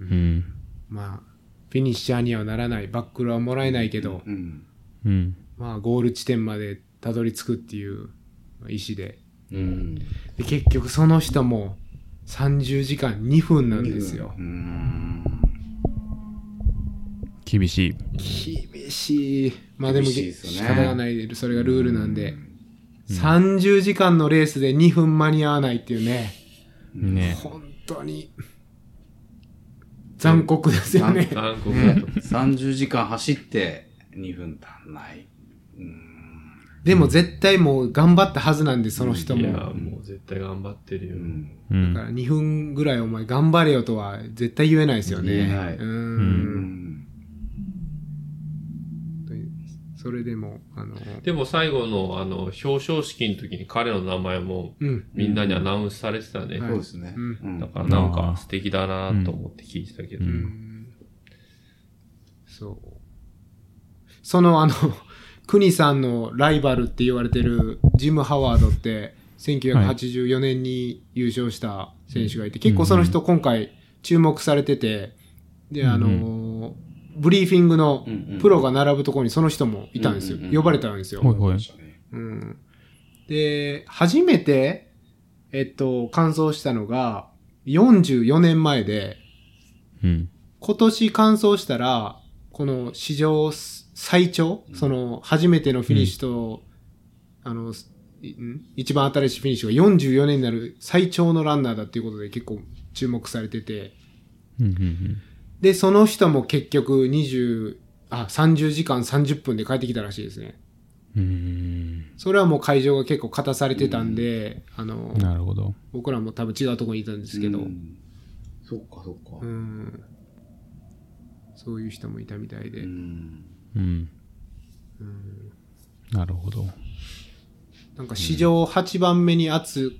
うん。まあ、フィニッシャーにはならない、バックルはもらえないけど、うん。うん。まあ、ゴール地点までたどり着くっていう意思で。うん。で、結局その人も30時間2分なんですよ。うん。厳しい。厳しい。まあでも、厳しいですよね仕方がない、それがルールなんで。30時間のレースで2分間に合わないっていうね。ね。本当に、残酷ですよね。残酷だと。30時間走って2分足んない。うん。でも絶対もう頑張ったはずなんで、その人いや、も。もう絶対頑張ってるよ。だから2分ぐらいお前頑張れよとは絶対言えないですよね。言えないうんん。それでも、あの、でも最後の、あの、表彰式の時に彼の名前もうん。みんなにアナウンスされてたね。はいそうですね。だからなんか素敵だなと思って聞いてたけど。ううんんそう。そのあの、クニさんのライバルって言われてるジム・ハワードって、1984年に優勝した選手がいて、結構その人今回注目されてて、で、あのーブリーフィングのプロが並ぶところにその人もいたんですようんうん。うん呼ばれたんですよ。うん。で、初めて、えっと、完走したのが44年前で、うん。今年完走したら、この史上最長、その初めてのフィニッシュと、あの、一番新しいフィニッシュが44年になる最長のランナーだっていうことで結構注目されてて、うん。うん。で、その人も結局20、あ、30時間30分で帰ってきたらしいですね。うん。それはもう会場が結構勝たされてたんで、あの、なるほど。僕らも多分違うところにいたんですけど、うんそっかそっかう。ん、そういう人もいたみたいで、うんうん。なるほど。なんか史上8番目に熱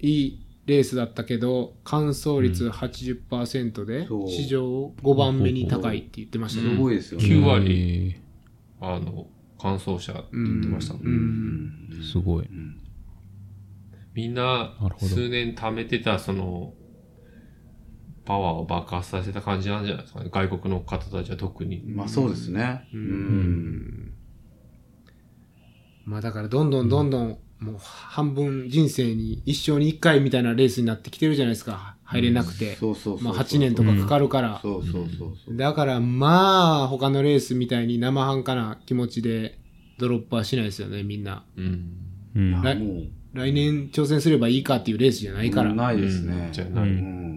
いレースだったけど、完走率80%で、史上5番目に高いって言ってましたすね。ごいですよね。9割、えあの、完走者って言ってましたもん。うんーすごい。みんな数年貯めてたその、パワーを爆発させた感じなんじゃないですかね。外国の方たちは特に。まあそうですね。うん。まあだからどんどんどんどん、もう半分人生に一生に一回みたいなレースになってきてるじゃないですか。入れなくて。そうそうそう。まあ8年とかかかるから。そうそうそうそう。だからまあ他のレースみたいに生半可な気持ちでドロップはしないですよね、みんな。うん。うん。あ来年挑戦すればいいかっていうレースじゃなう、いから。ないですねうん。じゃ。ない。うんん。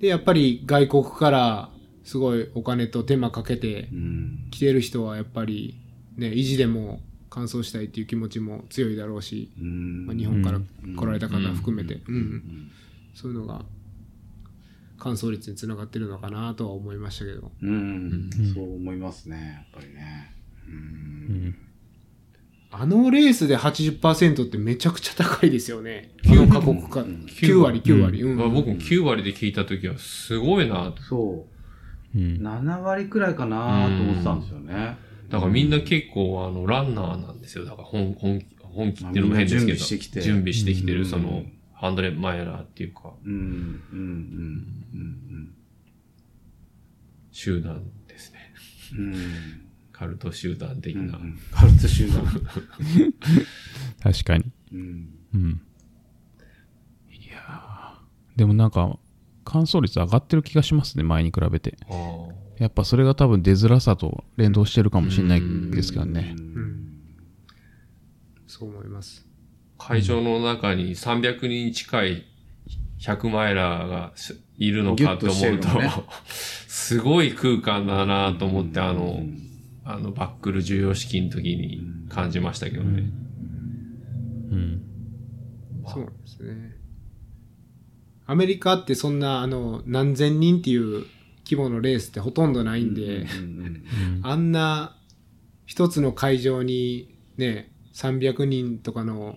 で、やっぱり外国からすごいお金と手間かけてうん。来てる人はやっぱりね、維持でも完走したいっていう気持ちも強いだろうし、うん。まあ、日本からうん。来られた方含めて、うん。うん。そういうのが完走率につながってるのかなとは思いましたけど。うん、そう思いますね、やっぱりね。う。うんんあのレースで80%ってめちゃくちゃ高いですよね。あの過酷か。9割、9割。うん。まあ僕も9割で聞いたときはすごいなと。そうう。ん7割くらいかなと思ってたんですよね。だからみんな結構あのランナーなんですよ。だから本本本気っていうのも変ですけど。準備してきて準備してきてる、うんその、ハンドレマイラーっていうか、うん、うん、うん、集団ですね。うん。うん。カルト集団的な。うんカルト集団。確かに。うん。うん。いやーでもなんか、乾燥率上がってる気がしますね、前に比べて。やっぱそれが多分出づらさと連動してるかもしれないですけどね。うん。そう思います。会場の中に300人近い100マイラーがしいるのかって思うと すごい空間だなと思って、あのう、んあの、バックル授与式の時に感じましたけどね。うん。そうなんですね。アメリカってそんな、あの、何千人っていう規模のレースってほとんどないんで、うん あんな一つの会場にね、300人とかの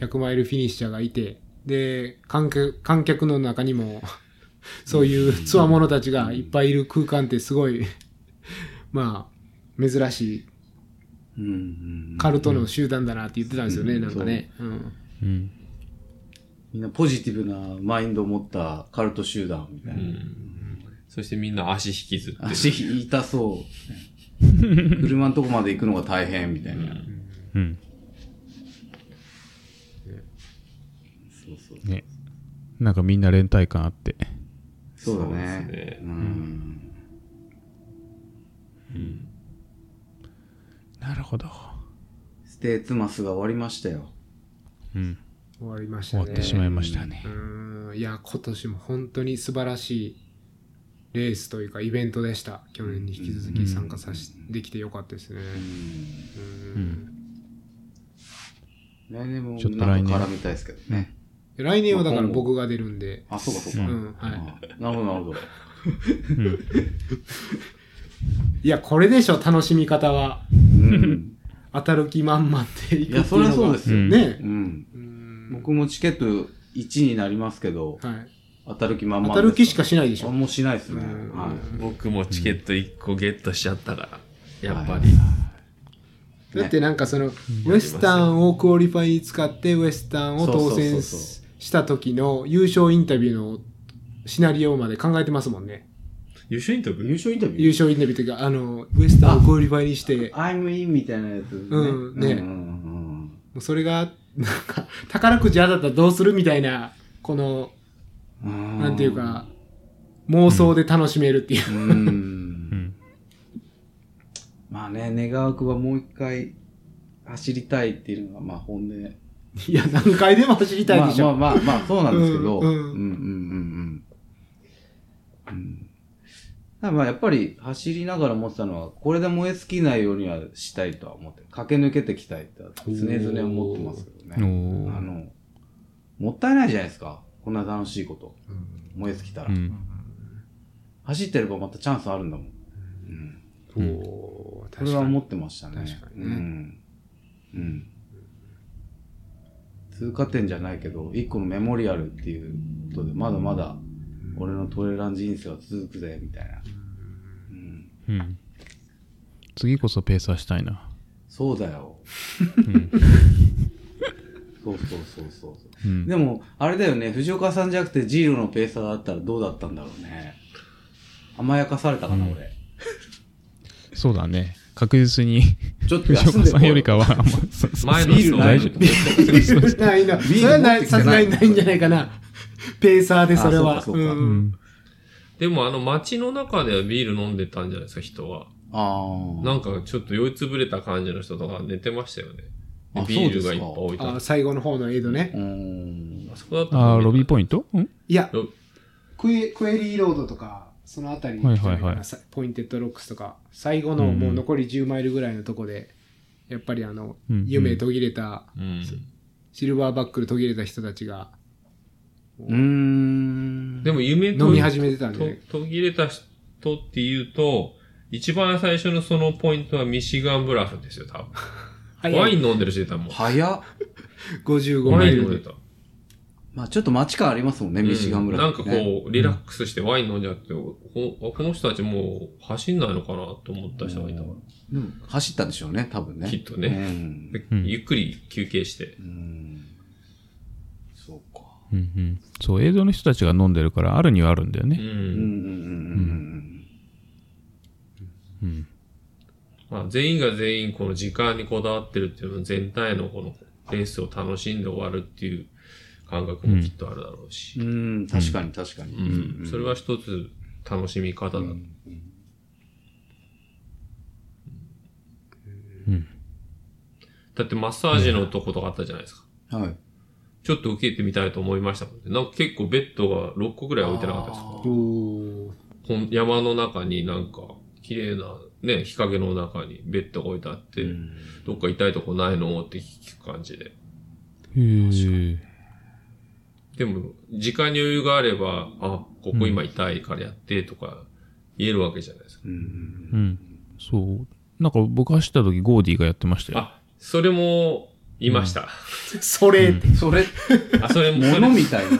100マイルフィニッシャーがいて、で、観客観客の中にも、そういうつわものたちがいっぱいいる空間ってすごい、まあ、珍しいうんうんカルトの集団だなって言ってたんですよね、うんなんかね。うん。うん。みんなポジティブなマインドを持ったカルト集団みたいな。そしてみんな足引きずってる。足痛そう。車のとこまで行くのが大変みたいな。うん。そうそう。ね。なんかみんな連帯感あって。そうだそうねね。うん。なるほど。ステーツマスが終わりましたよ。うん。終わりましたね。終わってしまいましたねう。ーん。いや、今年も本当に素晴らしいレースというかイベントでした。去年に引き続き参加さし、できてよかったですね。うん来年もちょっと来年なんか絡みたいですけどね。来年はだから僕が出るんで、あ、そうかそうか。うん、はい。あなるほど、なるほど。いや、これでしょ、楽しみ方は。うん。当たる気満々でいくっていうのが。いや、そりゃそうですよ。うんねうん。うん僕もチケット1になりますけど、はい。当たる気満々当たる気しかししないでしょ。あもうしないですね。うんは僕もチケット1個ゲットしちゃったから、やっぱはり。だってなんかその、ウエスタンを qualify に使ってウエスタンを当そうそう選そうそした時の優勝インタビューのシナリオまで考えてますもんね。優勝インタビュー？優勝インタビュー？優勝インタビューというか、あの、ウエスタンを qualify にして、I'm in みたいなやつね。うんねうんうんもうそれが、なんか、宝くじ当たったらどうするみたいな、この、うんなんていうか、妄想で楽しめるっていう。うん。うん。まあね、願わくはもう一回走りたいっていうのが、まあ本音。いや、何回でも走りたいでしょ。まあまあまあ、まあそうなんですけど。ううんんうんうんうんうん。うん。まあやっぱり走りながら思ってたのは、これで燃え尽きないようにはしたいとは思ってる。駆け抜けていきたいって常々思ってますけどおね。ーあの、もったいないじゃないですか。こんな楽しいこと。燃え尽きたら。うん。走ってればまたチャンスあるんだもん。うん。おーそれは思ってましたね。確かにねうん。うん。通過点じゃないけど、一個のメモリアルっていうことで、まだまだ俺のトレラン人生は続くぜ、みたいな。うん。うん。次こそペーサーしたいな。そうだよ。うん。そうそうそうそう。うん。でも、あれだよね、藤岡さんじゃなくてジーロのペーサーだったらどうだったんだろうね。甘やかされたかな、うん俺。そうだね。確実に、ちょっと藤休んさんよりかは、前のビールない大丈夫。ないな。そビールれはない、さすがにないんじゃないかな。ペーサーでそれは。あそうかそうかうんん。でもあの街の中ではビール飲んでたんじゃないですか、人は。ああ。なんかちょっと酔いつぶれた感じの人とか寝てましたよね。ビールがいっぱい置いてあ。最後の方のエイドね。うーん。あそこだったあーロビーポイント？んいや、ト。クエクエリーロードとか、そのあたりじゃはないはいはいさポインテッドロックスとか、最後のもう残り10マイルぐらいのとこで、やっぱりあの、うんうん夢途切れた、うん。シルバーバックル途切れた人たちが、うーん。でも夢と飲み始めてたんで、と途切れた人っていうと、一番最初のそのポイントはミシガンブラフですよ、多分。ワイン飲んでる人いたもん。早っ。55ワマイルで。イン飲んでた。まあちょっと街感ありますもんね、ミシガン村なんかこう、リラックスしてワイン飲んじゃって、ここの人たちもう走んないのかなと思った人がいたかでも走ったんでしょうね、多分ね。きっとねゆっくり休憩して。うん。そうか。うんうん。そう、映像の人たちが飲んでるから、あるにはあるんだよね。うん。うんうんうんうんうん。まあ、全員が全員この時間にこだわってるっていうのは全体のこのレースを楽しんで終わるっていう感覚もきっとあるだろうし。うん。うん、確かに確かに。うん。それは一つ楽しみ方だ。うん。だってマッサージのとことかあったじゃないですか。はい。ちょっと受けてみたいと思いましたもんね。なんか結構ベッドが6個ぐらい置いてなかったですか山の中になんか、綺麗な、ね、日陰の中にベッドが置いてあって、どっか痛いとこないのって聞く感じで。へえ。でも、時間に余裕があれば、あ、ここ今痛いからやってとか言えるわけじゃないですか。うん。うん。そう。なんか僕走った時、ゴーディがやってましたよ。あ、それも、いました。それって、それ、あ、それも、そ物みたいな。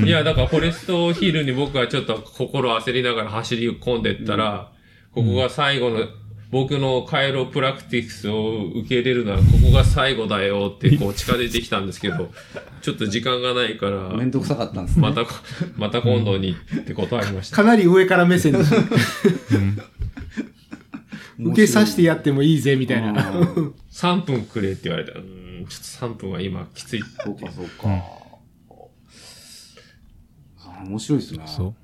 れいや、だからフォレストヒルに僕はちょっと心焦りながら走り込んでったら、ここが最後の、僕のカイロプラクティクスを受け入れるなら、ここが最後だよって、こう近づいてきたんですけど、ちょっと時間がないから、めんどくさかったんですね。またこ、また今度にって断りました。かなり上から目線で。受けさせてやってもいいぜ、みたいな。3分くれって言われたら、うーん、ちょっと3分は今きつい。そうか、そうか。あ面白いですね。そう。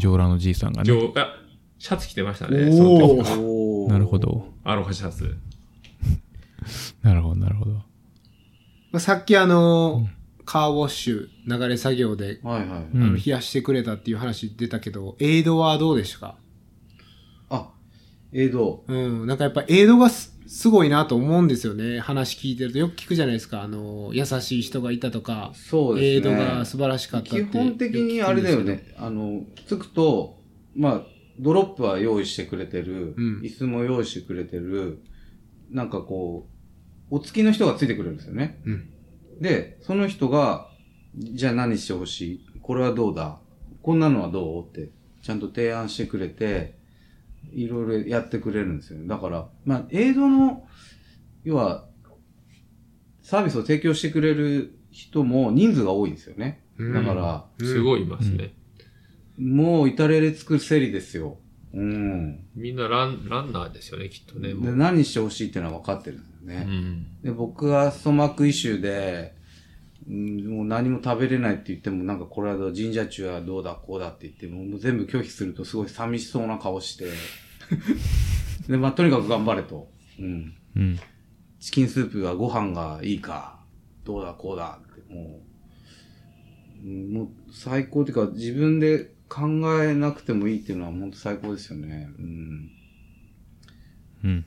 上裸のじいさんがね。上、あ、シャツ着てましたね。おーなるほ。ど。アロハシャツ。なるほど、なるほど。まあさっきあの、カーウォッシュ、流れ作業で、はいはい。うあのん。冷やしてくれたっていう話出たけど、エイドはどうでしたか？あ、エイド。うん、なんかやっぱエイドがすすごいなと思うんですよね。話聞いてるとよく聞くじゃないですか。あの、優しい人がいたとか、そうエイですね。ドが素晴らしかったって。基本的にあれだよね。あの、つくと、まあ、ドロップは用意してくれてる、うん。椅子も用意してくれてる、なんかこう、お付きの人がついてくれるんですよね。うん。で、その人が、じゃあ何してほしい？これはどうだ？こんなのはどう？って、ちゃんと提案してくれて、いろいろやってくれるんですよね。だから、まあ、エイドの、要は、サービスを提供してくれる人も人数が多いんですよね。うん。だから、すごいいますね。もう至れり尽くせりですよ。うん。みんなラン、ランナーですよね、きっとね。もで、う何してほしいっていうのは分かってるんですようね。ん。で、僕はストマックイシューで、うん、もう何も食べれないって言っても、なんかこれは神社中はどうだ、こうだって言っても、もう全部拒否するとすごい寂しそうな顔して、で、まあ、とにかく頑張れと。うん。うん。チキンスープはご飯がいいか、どうだ、こうだって、もう、うんもう最高っていうか、自分で考えなくてもいいっていうのは本当最高ですよね。うん。うん。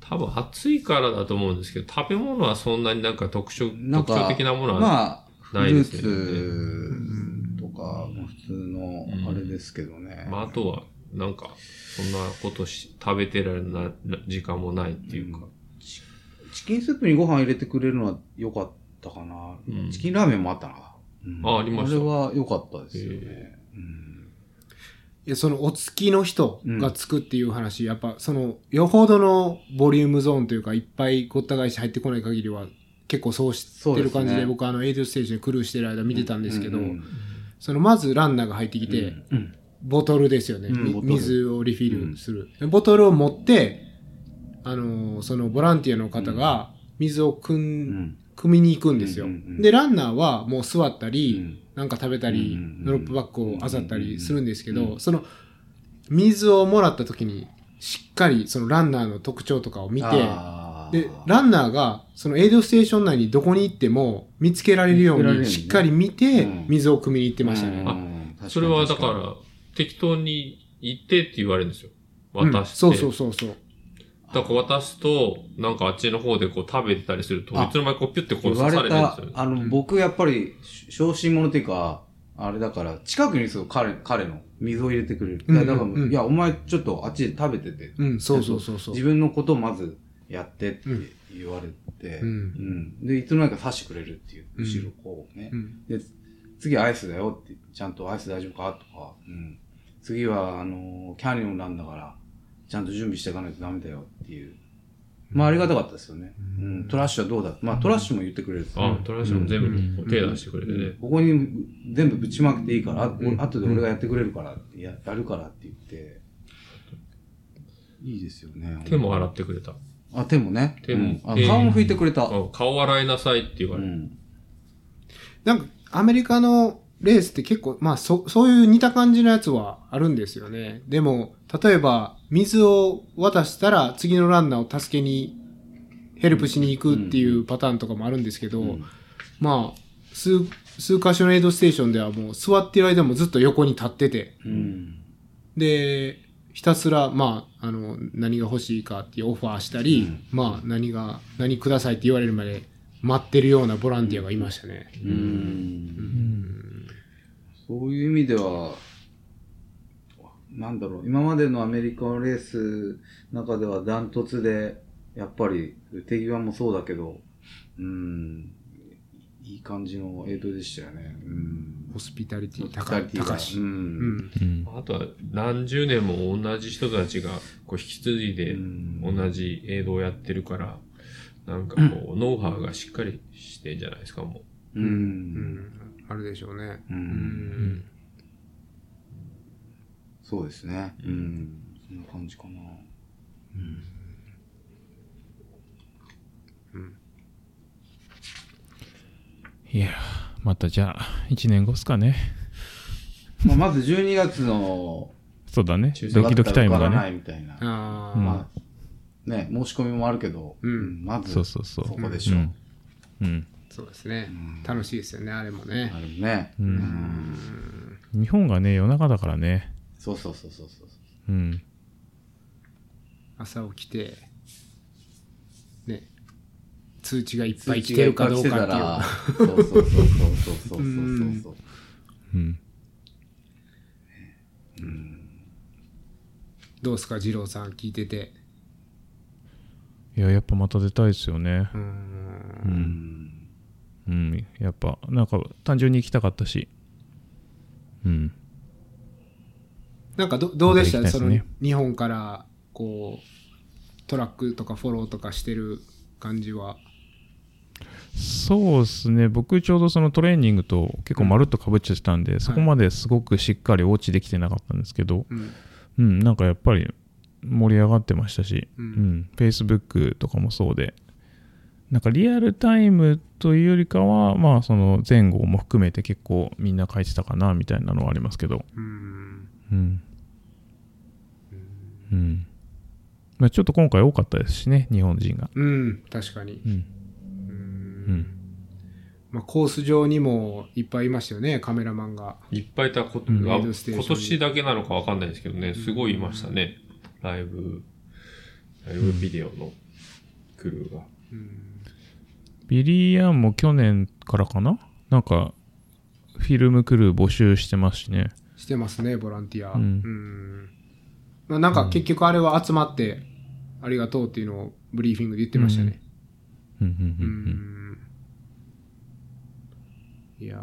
多分暑いからだと思うんですけど、食べ物はそんなになんか特徴、特徴的なものは、まあ、フルーないですよねツとか、普通のあれですけどね。まあ、あとは、なんか、そんなことし、食べてられるな、な時間もないっていうか。チキンスープにご飯入れてくれるのは良かったかな。うんチキンラーメンもあったな。うん。あありました。あれは良かったですよね。いや、そのお付きの人がつくっていう話、やっぱその、よほどのボリュームゾーンというか、いっぱいごった返し入ってこない限りは、結構そうしてる感じで、ですね。僕あの、エイドステージでクルーしてる間見てたんですけど、うんその、まずランナーが入ってきて、うんボトルですよね。みうん水をリフィルする。でボトルを持って、あのーそのボランティアの方が水をくん、うん汲みに行くんですよ。うんうんうん。で、ランナーはもう座ったり、うん。なんか食べたり、うんうんうんドロップバッグを漁ったりするんですけど、うんうんその、水をもらった時に、しっかりそのランナーの特徴とかを見て、で、ランナーが、そのエイドステーション内にどこに行っても見つけられるように、しっかり見てうん、水を汲みに行ってましたね。それはだから、適当に行ってって言われるんですよ。うん渡して。そうそうそうそう。だから渡すと、なんかあっちの方でこう食べてたりすると、あいつの間にかこうピュってこう刺されてるんですたよね、。あの、僕やっぱり、小心者っていうか、あれだから、近くにそう、彼、彼の水を入れてくれる。だから、うんうんいや、お前ちょっとあっちで食べてて。うん、そうそうそうそう。自分のことをまずやってってうん言われて、うんうんで、いつの間にか刺してくれるっていう、うん後ろこうね。うんで、次アイスだよって、ちゃんとアイス大丈夫かとか、うん。次は、あの、キャニオンなんだから、ちゃんと準備していかないとダメだよっていう。まあ、ありがたかったですよね。うん。トラッシュはどうだまあ、トラッシュも言ってくれる。あ、トラッシュも全うん部手出してくれてね。ここに全部ぶちまけていいから、あん後で俺がやってくれるからって、ややるからって言って、いいですよね。手も洗ってくれた。あ、手もね。手もうんあ手顔も拭いてくれた。うん顔洗いなさいって言われる。うん。なんか、アメリカのレースって結構、まあ、そ、そういう似た感じのやつはあるんですよね。でも、例えば、水を渡したら次のランナーを助けに、ヘルプしに行くっていうパターンとかもあるんですけど、うんまあ、数、数箇所のエイドステーションではもう座ってる間もずっと横に立ってて、うん。で、ひたすら、まあ、あの、何が欲しいかっていうオファーしたり、うんまあ、何が、何くださいって言われるまで待ってるようなボランティアがいましたね。うん。うんそういう意味では、なんだろう、今までのアメリカのレースの中ではダントツで、やっぱり、手際もそうだけど、うん、いい感じのエイドでしたよね。うん。ホスピタリティ高い、高い高いし。う。うんん。うんあとは何十年も同じ人たちがこう引き継いでうん同じ映像をやってるから、なんかこう、ノウハウがしっかりしてんじゃないですか、もう。うんん。あるでしょうね。う。うんん。そうですね。うん。そんな感じかな。いやーまたじゃあ1年後っすかねまあ、まず12月の、そうだねドキドキタイムがねみたいな。ああ、うんまあ、ね、申し込みもあるけど、うんまず、そうそうそうそこでしょ。うんうんそうですねん。楽しいですよね、あれもねあ。るね。うんうん日本がね夜中だからねそうそうそうそうそう。うん朝起きて、ね、通知がいっぱい来てるかどうかっていう。そうそうそうそうそうそうそううんそう。うんどうですか、二郎さん聞いてて。いややっぱまた出たいですよねうんうん。やっぱなんか単純に行きたかったし。うん。なんかど、どうでした、その日本から、こう、トラックとかフォローとかしてる感じは。そうですね。僕ちょうどそのトレーニングと結構まるっとかぶっちゃってたんで、そこまですごくしっかり落ちできてなかったんですけど、うん。うん、なんかやっぱり盛り上がってましたし、ううんん、Facebook とかもそうで、なんかリアルタイムというよりかは、まあその前後も含めて結構みんな書いてたかなみたいなのはありますけど、うん。うん。うん。まあちょっと今回多かったですしね、日本人が。うん、確かに。うん。うんうん。まあ、コース上にもいっぱいいましたよね、カメラマンが。う。いっぱいいたこと、うん今年だけなのかわかんないですけどね、すごいいましたね。ライブ、ライブビデオのクルーが。ビリー・アンも去年からかな？なんか、フィルムクルー募集してますしね。してますね、ボランティア。うんんまあ、なんか結局あれは集まって、ありがとうっていうのをブリーフィングで言ってましたね。うんうんううんうんん。いやー、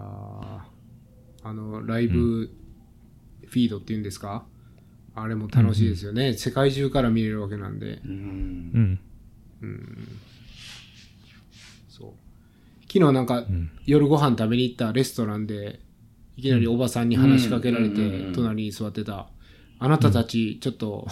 あの、ライブフィードっていうんですか？あれも楽しいですよね。世界中から見れるわけなんで。うんう。ん。そう。昨日なんか、ん夜ご飯食べに行ったレストランで、いきなりおばさんに話しかけられて、ん隣に座ってた。あなたたち、ちょっと、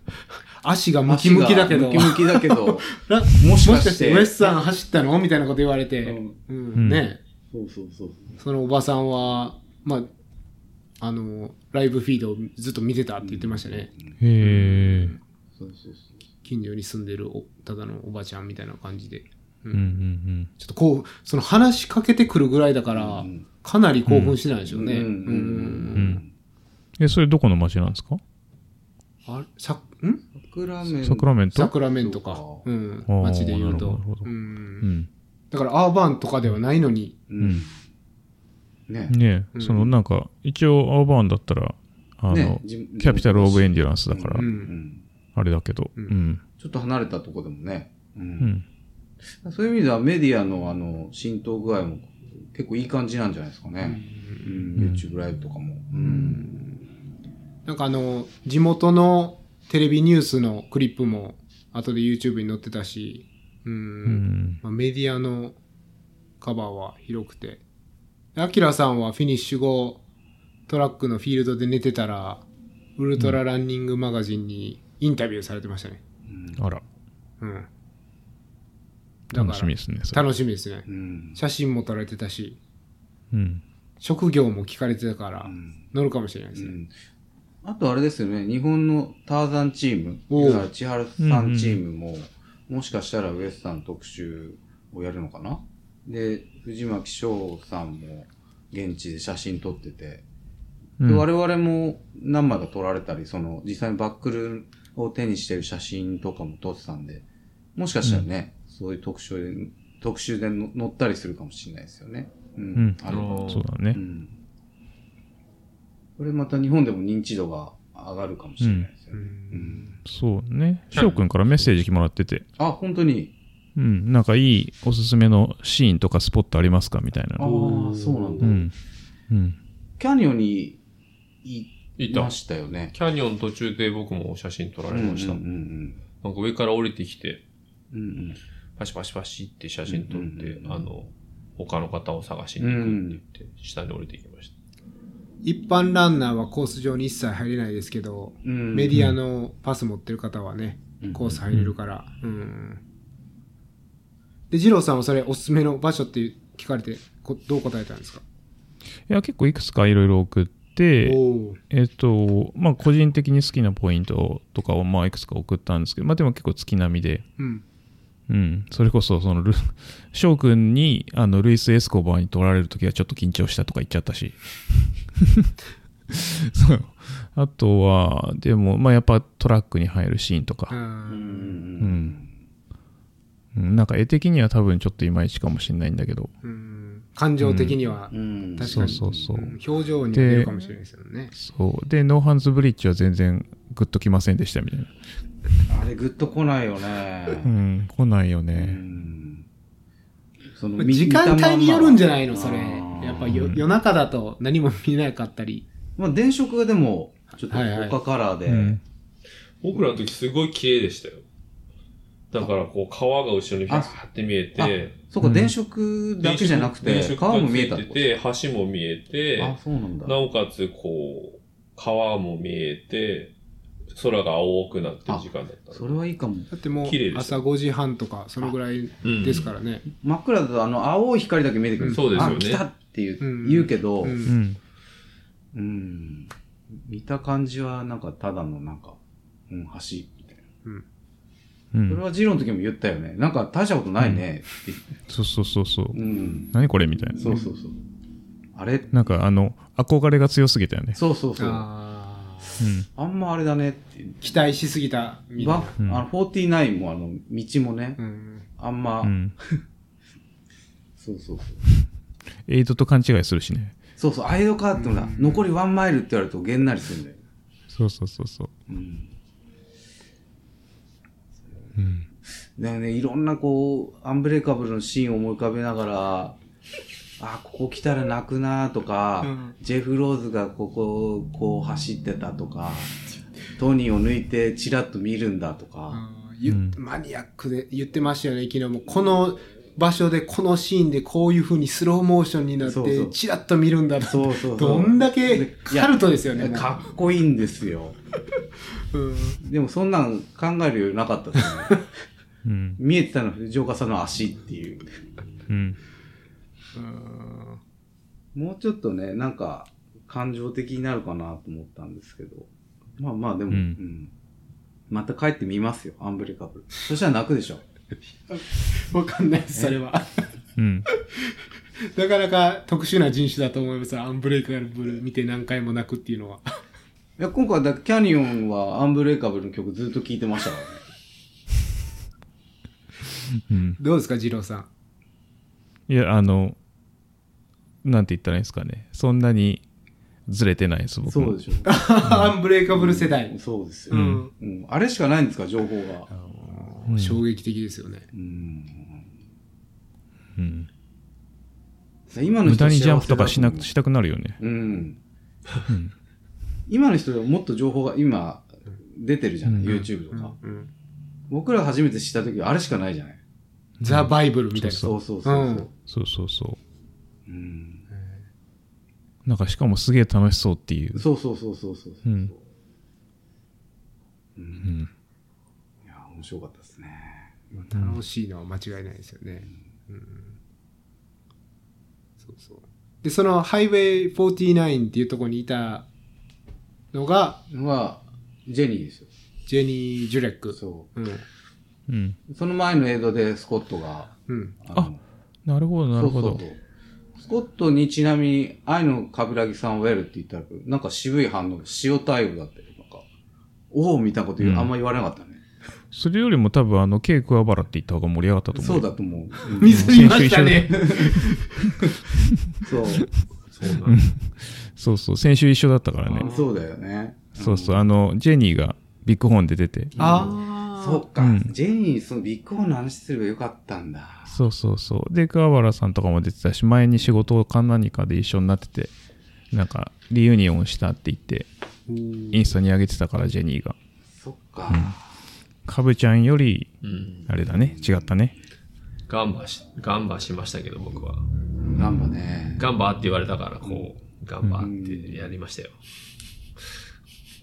足がムキムキだけど、ムキムキだけど、なもしかしてウエスさん走ったの？みたいなこと言われて、うんうんね。そうそうそう。そのおばさんは、まあ、あの、ライブフィードをずっと見てたって言ってましたね。へえ。そうそうそう。近所に住んでるおただのおばちゃんみたいな感じで。うんうんちょっとこう、その話しかけてくるぐらいだから、うんかなり興奮してないでしょうね。うんうんうん。うん。え、それどこの町なんですか？あれさ、ん？サクラメンサクラメント？サクラメントか。そうん。街で言うとう。うんん。だからアーバンとかではないのに、うん。ね。ねえ、うんそのなんか、一応アーバーンだったら、あの、キャピタル・オブ・エンデュランスだからう、。うんん。あれだけど、ううんん。ちょっと離れたとこでもね。う。うんん。そういう意味ではメディアのあの、浸透具合も結構いい感じなんじゃないですかね。うん。YouTube ライブとかも。うん。なんかあの、地元のテレビニュースのクリップも後で YouTube に載ってたし、うん。うん。まあ、メディアのカバーは広くて。アキラさんはフィニッシュ後、トラックのフィールドで寝てたら、ウルトラランニングマガジンにインタビューされてましたね。あら、うん。楽しみですね。楽しみですねう。ん。写真も撮られてたし、うん。職業も聞かれてたからう、ん乗るかもしれないですね。うんあとあれですよね、日本のターザンチーム、千春さんチームも、もしかしたらウエスタン特集をやるのかな？で、藤巻翔さんも現地で写真撮ってて、うんで我々も何枚か撮られたり、その実際にバックルを手にしてる写真とかも撮ってたんで、もしかしたらね、そういう特集で、特集での載ったりするかもしれないですよね。うん。うんあるかもそうだね。うん。これまた日本でも認知度が上がるかもしれないですよね。うん。そうね。翔くんからメッセージもらってて、あ、本当に。うん。なんかいいおすすめのシーンとかスポットありますかみたいなああの。、そうなんだ。うん。うん。キャニオンにいいたましたよね。キャニオン途中で僕も写真撮られました。うんうんなんか上から降りてきて、うんうん。うんパシパシパシって写真撮って、うんうんうんあの、他の方を探しに行くって言って、下に降りてきました。一般ランナーはコース上に一切入れないですけど、うん。メディアのパス持ってる方はね、うんコース入れるから。うん。で、二郎さんはそれおすすめの場所って聞かれて、こどう答えたんですか？いや、結構いくつかいろいろ送って。えっと、まあ、個人的に好きなポイントとかを、まあ、いくつか送ったんですけど、まあ、でも結構月並みで、うん。うん。それこそ、そのル、翔くんに、あの、ルイス・エスコバーに取られるときはちょっと緊張したとか言っちゃったし。そう。あとは、でも、まあ、やっぱトラックに入るシーンとうか、うんうん。うんなんか絵的には多分ちょっといまいちかもしれないんだけど、うん。感情的にはう、ん。確かに。そうそうそううん表情には出るかもしれないですよね。そう。で、ノーハンズブリッジは全然グッときませんでしたみたいな。あれグッと来ないようね。ん、来ないようね。ん。そのまあ時間帯によるんじゃないの見それ。やっぱよ夜中だと何も見えなかったり。まあ、電飾がでも、ちょっと他カラーで、うん僕らの時すごい綺麗でしたよ。だから、こう、川が後ろにファーって見えあて、そうか、うん電飾だけじゃなくて、川も見えがたてて、橋も見えて、あ、そうなんだ。なおかつ、こう、川も見えて、空が青くなってる時間だったのそれはいいかも。だってもう綺麗です朝5時半とか、そのぐらいですからね。真っ暗だとあの青い光だけ見えてくる。うんそうですよねあ、来たっていう、うん言うけど、ううんん、うん。見た感じはなんかただのなんか、うん、橋みたいな。うん。それはジローの時も言ったよね。なんか大したことないねって。そうそうそうそう。うん。何これみたいな。そうそうそう。あれ？なんかあの、憧れが強すぎたよね。そうそうそう。あん。んまあれだねって。ー期待しすぎたみたいバな。うんあの、49もあの、道もね、うんあんま、うん。そうそうそう。エイドと勘違いするしね。そうそう、アイドカーってのが、残りワンマイルって言われるとげんなりするんだよ。そうそうそうそう。うん。うん。でもね、いろんなこう、アンブレイカブルのシーンを思い浮かべながら、あ、ここ来たら泣くなとか、うんジェフ・ローズがここをこう走ってたとか、トニーを抜いてチラッと見るんだとか、うんマニアックで言ってましたよね、昨日も。この場所で、このシーンでこういう風にスローモーションになって、チラッと見るんだと。そうそうそう。どんだけカルトですよね。かっこいいんですよ。うんでもそんなん考える余裕なかったですね。うん。見えてたのは藤岡さんの足っていう。うん。もうちょっとね、なんか、感情的になるかなと思ったんですけど。まあまあでも、ううんん。また帰ってみますよ、アンブレカブル。そしたら泣くでしょ。わかんないです、それは。うん。なかなか特殊な人種だと思います。アンブレイカブル見て何回も泣くっていうのは。いや、今回だ、キャニオンはアンブレイカブルの曲ずっと聴いてましたからね。うん。どうですか、二郎さん。いや、あの、なんて言ったらいいんですかね。そんなにずれてないです、僕も。そうでしょ。アンブレイカブル世代。そうですよ、うん。うん。あれしかないんですか、情報が。うん衝撃的ですよね。うん。うん。今の人無駄にジャンプとかしな幸せだ思うしたくなるよね。うん。今の人はもっと情報が今出てるじゃない、うん YouTube とか。うん。僕ら初めて知った時はあれしかないじゃないザ・バイブルみたいな。そうそうそうそう。そうそうそうん。う。なんかしかもすげえ楽しそうっていう。そうそうそうそうそう。うんうんうん。いや、面白かったですね。楽しいのは間違いないですよね。うん。そうそう。で、そのハイウェイ49っていうところにいたのが、は、ジェニーですよ。ジェニー・ジュレック。そうん。うん。う。その前の映像でスコットが、うん。のなるほど、なるほどそう。そうそうスコットにちなみに、愛の冠城さんウェルって言ったら、なんか渋い反応、塩対応だったよ。なんか、おおみたいなこと言う、うんあんま言われなかったね。それよりも多分あの、ケイクアバラって言った方が盛り上がったと思う。そうだと思う。うん水見ましたね。そう。そうだそうそう、先週一緒だったからね。そうだよね。そうそう、あの、ジェニーがビッグホーンで出て。ああ。そっか、うんジェニー、そのビッグホーンの話すればよかったんだ。そうそうそう。で、桑原さんとかも出てたし、前に仕事か何かで一緒になってて、なんか、リユニオンしたって言って、インスタに上げてたから、ジェニーが。そっか。カブちゃんより、うん。あれだね、違ったね。ガンバし、ガンバしましたけど、僕は。ガンバね。ガンバって言われたから、こう、ガンバってやりましたよ。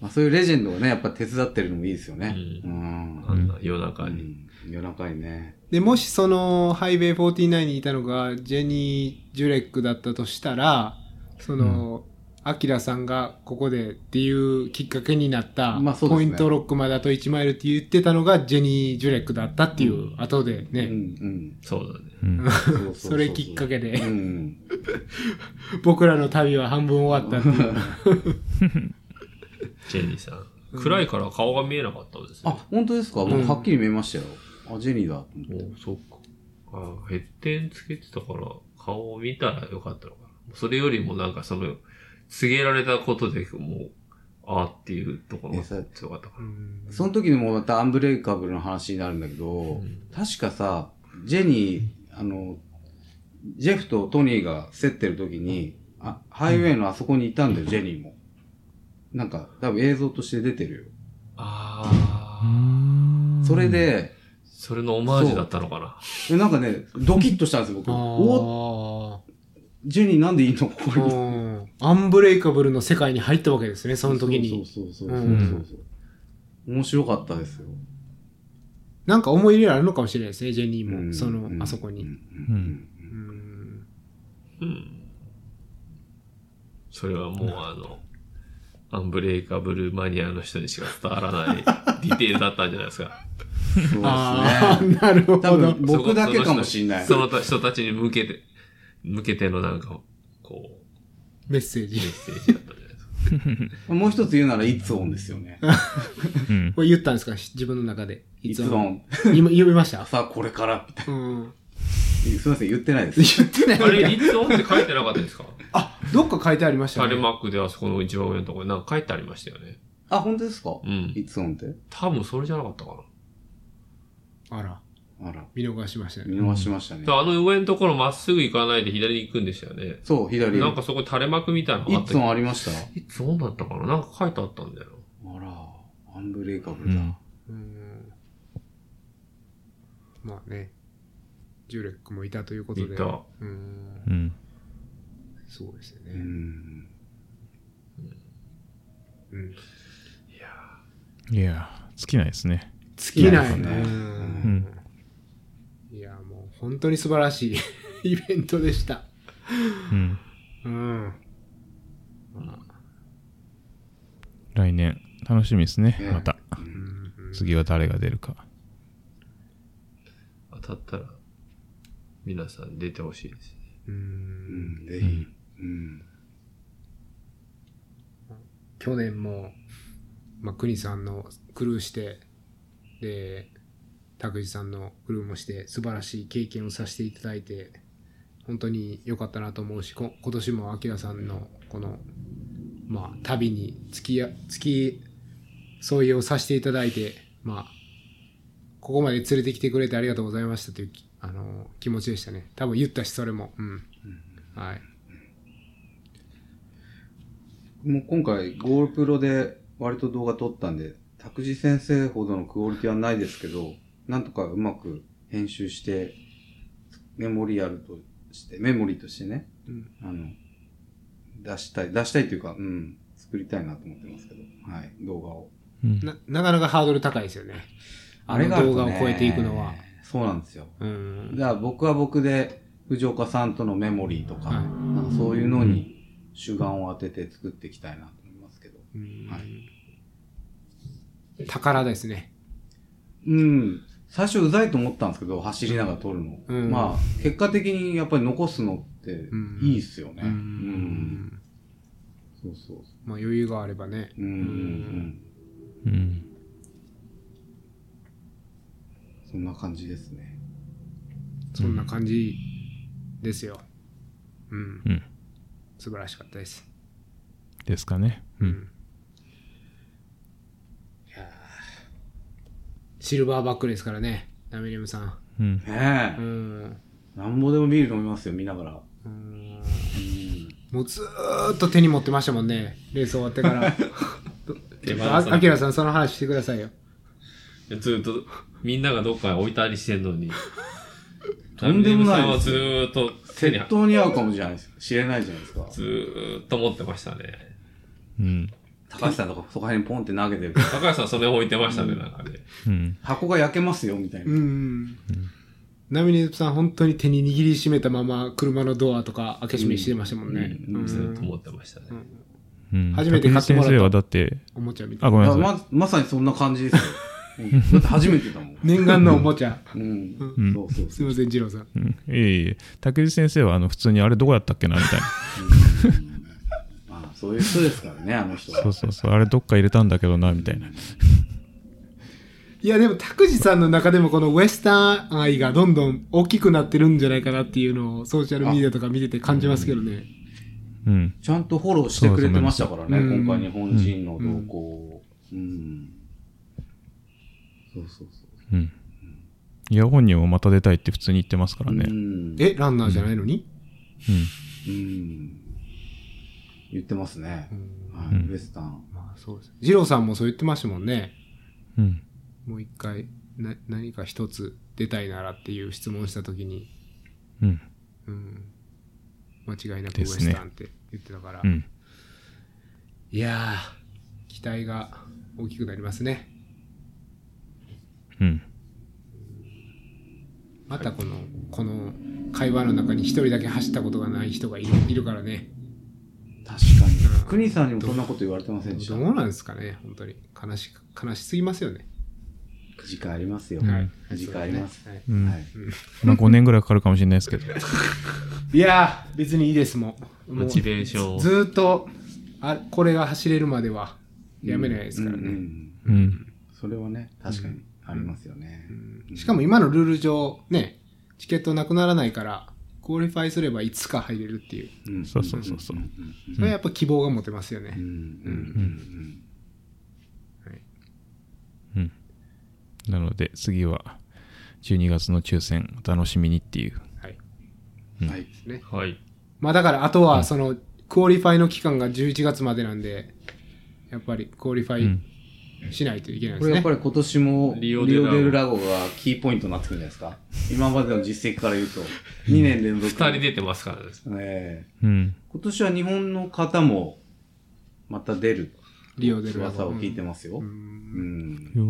まあ、そういうレジェンドがね、やっぱ手伝ってるのもいいですよね。ううん。あんな夜中に。うん夜中にね。で、もしそのハイウェイ49にいたのがジェニー・ジュレックだったとしたら、その、アキラさんがここでっていうきっかけになった、まあそうですねポイントロックまであと1マイルって言ってたのがジェニー・ジュレックだったっていう、後でね、うんうん。そうだね。うん。それきっかけでうん。僕らの旅は半分終わったっていう。ジェニーさん。暗いから顔が見えなかったんですあよ。、本当ですか？僕はっきり見えましたよ。あ、ジェニーだと思って。おそっか。あ、ヘッテンつけてたから、顔を見たらよかったのかな。それよりもなんかその、告げられたことでもう、あーっていうところが強かったから。その時にもまたアンブレイカブルの話になるんだけど、確かさ、ジェニー、あの、ジェフとトニーが競ってる時に、あ、ハイウェイのあそこにいたんだよ、ジェニーも。なんか、多分映像として出てるよ。ああ。それで、それのオマージュだったのかな。でなんかね、ドキッとしたんですよ、僕。おあジェニーなんでいいの？ここーに。うんアンブレイカブルの世界に入ったわけですね、その時に。そうそうそうそううんそうそう。面白かったですよ。なんか思い入れあるのかもしれないですね、ジェニーも。うんその、うんあそこに。うんうん。それはもうあの、アンブレイカブルマニアの人にしか伝わらないディテールだったんじゃないですか。そうですね。ああ、なるほ多分ど。僕だけかもしんない。その人たちに向けて、向けてのなんか、こメッセーう、ジメッ。セージだったんじゃないですか。もう一つ言うなら、いつオンですよね。うん。これ言ったんですか？自分の中で。いつオン。今、言いました？さあ、これから、みたいうん。な。すいません、言ってないです。言ってないあれ、いつオンって書いてなかったですか？あ、どっか書いてありましたね。タレマックであそこの一番上のところになんか書いてありましたよね。あ、本当ですか？うんいつオンって？多分それじゃなかったかな。あら、あら、見逃しましたね。見逃しましたねで。あの上のところまっすぐ行かないで左に行くんですよね。そう、左。なんかそこに垂れ幕みたいなのがあったいつオンありました？いつオンだったかな？なんか書いてあったんだよ。あら、アンブレイカブルだ。うん。うん。まあね、ジュレックもいたということで。いたうん。うん。そうですようね。ん。うん。いやー、尽きないですね。尽きないねうんいや、もう本当に素晴らしい イベントでした。うん。うん。来年、楽しみですねね。また。うん次は誰が出るか。さったら、皆さん出てほしいですね。う。うんん、ぜひ。うん。去年も、まあ、国さんのクルーして、で、拓司さんのクルーもして、素晴らしい経験をさせていただいて、本当に良かったなと思うし、こ今年もアキラさんのこの、まあ、旅に付きや、付き添いをさせていただいて、まあ、ここまで連れてきてくれてありがとうございましたというき、あの、気持ちでしたね。多分言ったし、それも。うん。はい。もう今回 GoPro で割と動画撮ったんで、拓司先生ほどのクオリティはないですけど、なんとかうまく編集して、メモリアルとして、メモリーとしてね、うんあの、出したい、出したいというか、うん、作りたいなと思ってますけど、はい、動画を。うんな、なかなかハードル高いですよね。あのがね動画を超えていくのは。。そうなんですよ。うん。だから僕は僕で、藤岡さんとのメモリーとか、はいなんかそういうのに主眼を当てて作っていきたいなと思いますけど。うんはい宝ですね。うん。最初うざいと思ったんですけど、走りながら撮るの。うんまあ、結果的にやっぱり残すのってうんいいっすよね。ううんん。そうそうそまあ余裕があればね。うん。うん。そんな感じですね。そんな感じですよ。うん。うん。素晴らしかったです。ですかね。う。うんん。いやーシルバーバックですからね、ダミリムさん。うん。ねえう。ん。なんぼでもビール飲みますよ、見ながら。うんうん。もうずーっと手に持ってましたもんね、レース終わってから。あアキラさん、その話してくださいよ。ずっと、みんながどっかに置いたりしてんのに。とんでもないはずーっと手に窃、盗に合うかもしれないです。知れないじゃないですか。ずーっと持ってましたね。うん。高橋さんとかそこら辺にポンって投げてる高橋さんそれ置いてましたね、なんかね。うん。箱が焼けますよ、みたいな。うん。ナミネさん、本当に手に握りしめたまま、車のドアとか開け閉めしてましたもんね。うんうんずーっと持ってましたね。うん。初めて買ってもらった先生はだって、おもちゃみたあ、いな。ごめんなさい。ままさにそんな感じですよ。うんだって初めてだもん。念願のおもちゃ。うん。うんそうそう。すいません、二郎さん。うん。いえいえ。竹内先生は、あの、普通にあれどこやったっけなみたいな。まあ、そういう人ですからね、あの人は。そうそうそう。あれどっか入れたんだけどな、みたいな。いや、でも、拓司さんの中でもこのウエスタン愛がどんどん大きくなってるんじゃないかなっていうのをソーシャルメディアとか見てて感じますけどね。うん。ちゃんとフォローしてくれてましたからね、うん今回日本人の動向を。うん。そうそうそう。うん。いや、本人もまた出たいって普通に言ってますからね。うん。え、ランナーじゃないのに？うん。うん。言ってますね。はうんい、ウエスタン。まあ、そうです。二郎さんもそう言ってましたもんね。うん。もう一回、な、何か一つ出たいならっていう質問したときに、うん。うん。間違いなくウエスタンって言ってたから。うん。いやー、期待が大きくなりますね。うん。またこの、この会話の中に一人だけ走ったことがない人がいるいるからね。確かに。国さんにもそんなこと言われてませんでした。どうなんですかね、本当に。悲し、悲しすぎますよね。時間ありますよ。はい時間あります。はいうん。はい。まあ5年ぐらいかかるかもしれないですけど。いやー、別にいいですもん。モチベーションをずーっと、あ、これが走れるまではやめないですからね。うんうんうん。それはね、確かにありますよね。しかも今のルール上、ね、チケットなくならないから、 qualify すればいつか入れるっていう。うんそうそうそうそう。それはやっぱ希望が持てますよね。うんうんうんうん。なので、次は、12月の抽選、お楽しみにっていう。はい。うんはい。ね。はい。まあだから、あとは、その、 qualify の期間が11月までなんで、やっぱりクオリファうんイしないといけないですね。これやっぱり今年もリリオオデデルラゴがキーポイントになってくるんじゃないですか？今までの実績から言うと、2年連続。二人出てますからです。ええうん。今年は日本の方もまた出るリオデルラゴ噂を聞いてますよ。ううんん。よ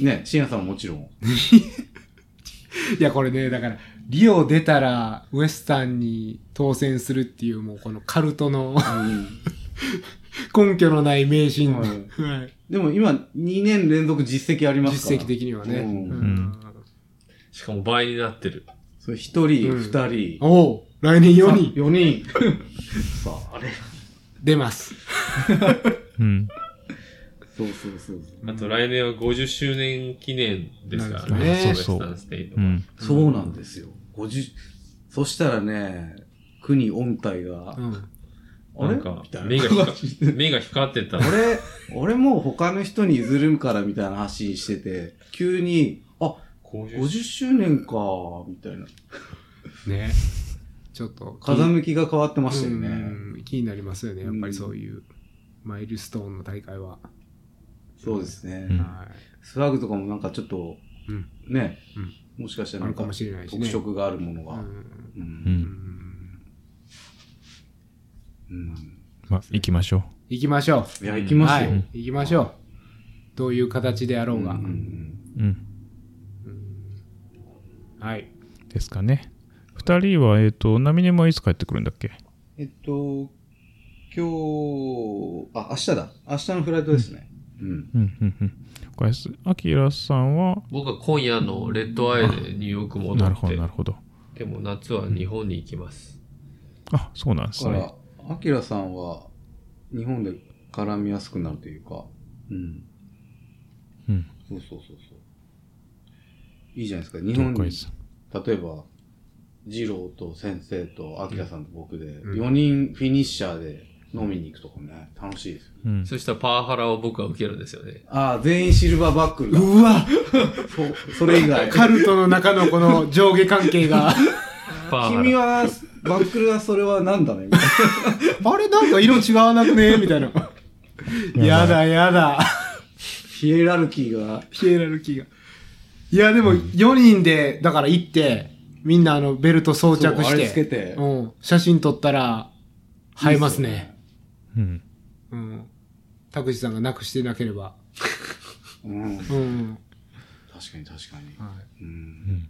ー。ね、深夜さんももちろん。いや、これね、だから、リオ出たら、ウエスタンに当選するっていう、もうこのカルトの 根拠のない迷信。はいはいでも今2年連続実績ありますから。実績的にはね。うんうんしかも倍になってる。それ一人、うん二人、おお来年4人4人。さあ、あれ。出ます。うん。そうそうそう。あと来年は50周年記念ですからね。ねウエスタンステイトは。うん。そうなんですよ。50、そしたらね、国音体が、うん。あれ？なんか目が光 目が光ってた。俺、俺もう他の人に譲るからみたいな発信してて、急に、あ、50 50周年か、みたいな。ね。ちょっと。風向きが変わってましたよね。うん気になりますよね。やっぱりそういう、マイルストーンの大会は。そうですね。うんはスワグとかもなんかちょっと、うんね、もしかしたい。らなんかあるかもしれないしね。特色があるものが。うん。うん。まあ、行きましょ行きましょう。いや、行きますよ。はい。行きましょう。どういう形であろうが。うん。はい。ですかね。二人は、えっ、と、ナミネはいつ帰ってくるんだっけ？えっと、今日、あ、明日だ。明日のフライトですね。うん。うん、うん、うん。おやす。アキラさんは、僕は今夜のレッドアイでニューヨーク戻なるほど、ってなる、ほど。でも夏は日本に行きます。あ、そうなんですね。アキラさんは、日本で絡みやすくなるというか、うん。うん。そうそうそうそう。いいじゃないですか。日了本に。例えば、二郎と先生とアキラさんと僕で、ん4人フィニッシャーで飲みに行くとかね、楽しいですよ。うん。そしたらパワハラを僕は受けるんですよね。ああ、全員シルバーバックルだ。うわそそれ以外。カルトの中のこの上下関係が。パワハラ。君は、バックルはそれはなんだね？みたいなあれなんか色違わなくね？みたいな。やだやだ。ヒエラルキーが、ヒエラルキーが。いやでも4人で、だから行って、みんなあのベルト装着そうあれして。つけてうん。写真撮ったら、映えますね。うん。うん。田口さんがなくしてなければ。うん。うん。確かに確かに。はうん。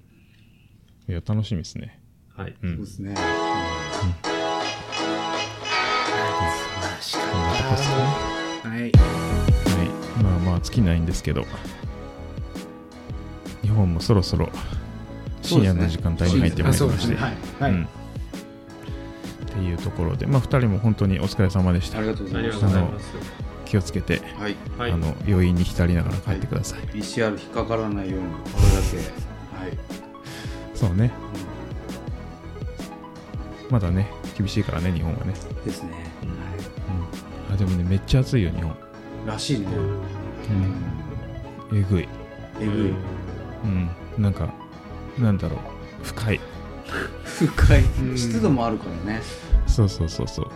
いや、楽しみですね。はい。うん。そうですね。い。はい。はい。まあまあ、尽きないんですけど、日本もそろそろ深夜の時間帯に入ってまいりまして。はい。っていうところで、まあ、2人も本当にお疲れ様でしたあり。がとうございます。気をつけて、はい。はい。あの余韻に浸りながら帰ってください。PCR 引っかからないように、これだけ。はい。そうね、まだね、厳しいからね、日本はね。ですね。うん、あでもね、めっちゃ暑いよ、日本。らしいね。えぐい。えぐい。うん、なんか、なんだろう、深い。深いうん。湿度もあるからね。そうそうそうそう。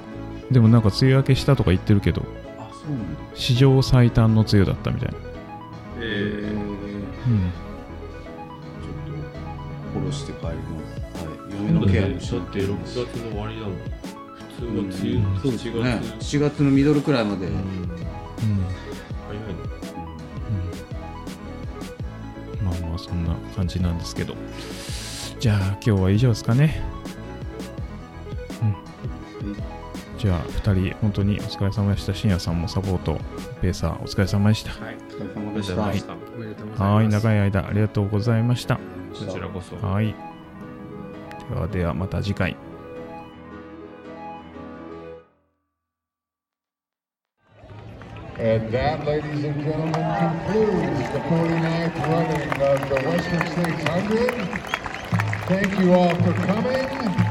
でもなんか梅雨明けしたとか言ってるけど、あ、そうなんだ。史上最短の梅雨だったみたいな。ええうん。ちょっと、殺して帰ります。はい。ー、嫁のケアだってもしない6月の終わりだもん。普通は梅雨、うん。そうです7よね。月。7月のミドルくらいまで。うん。うん。早いね。うん。まあまあ、そん。な感じなん。ですけど。じゃあ、今日は以上ですかね。うん。じゃあ、2人、本当にお疲れ様でした。深夜さん。もサポート、ペーサー、お疲れ様でした。はい。お疲れ様でした。はい、長い間ありがとうございました。こちらこそ。はい。ではまた次回。And that, ladies and gentlemen, concludes the 49th running of the Western States 100. Thank you all for coming.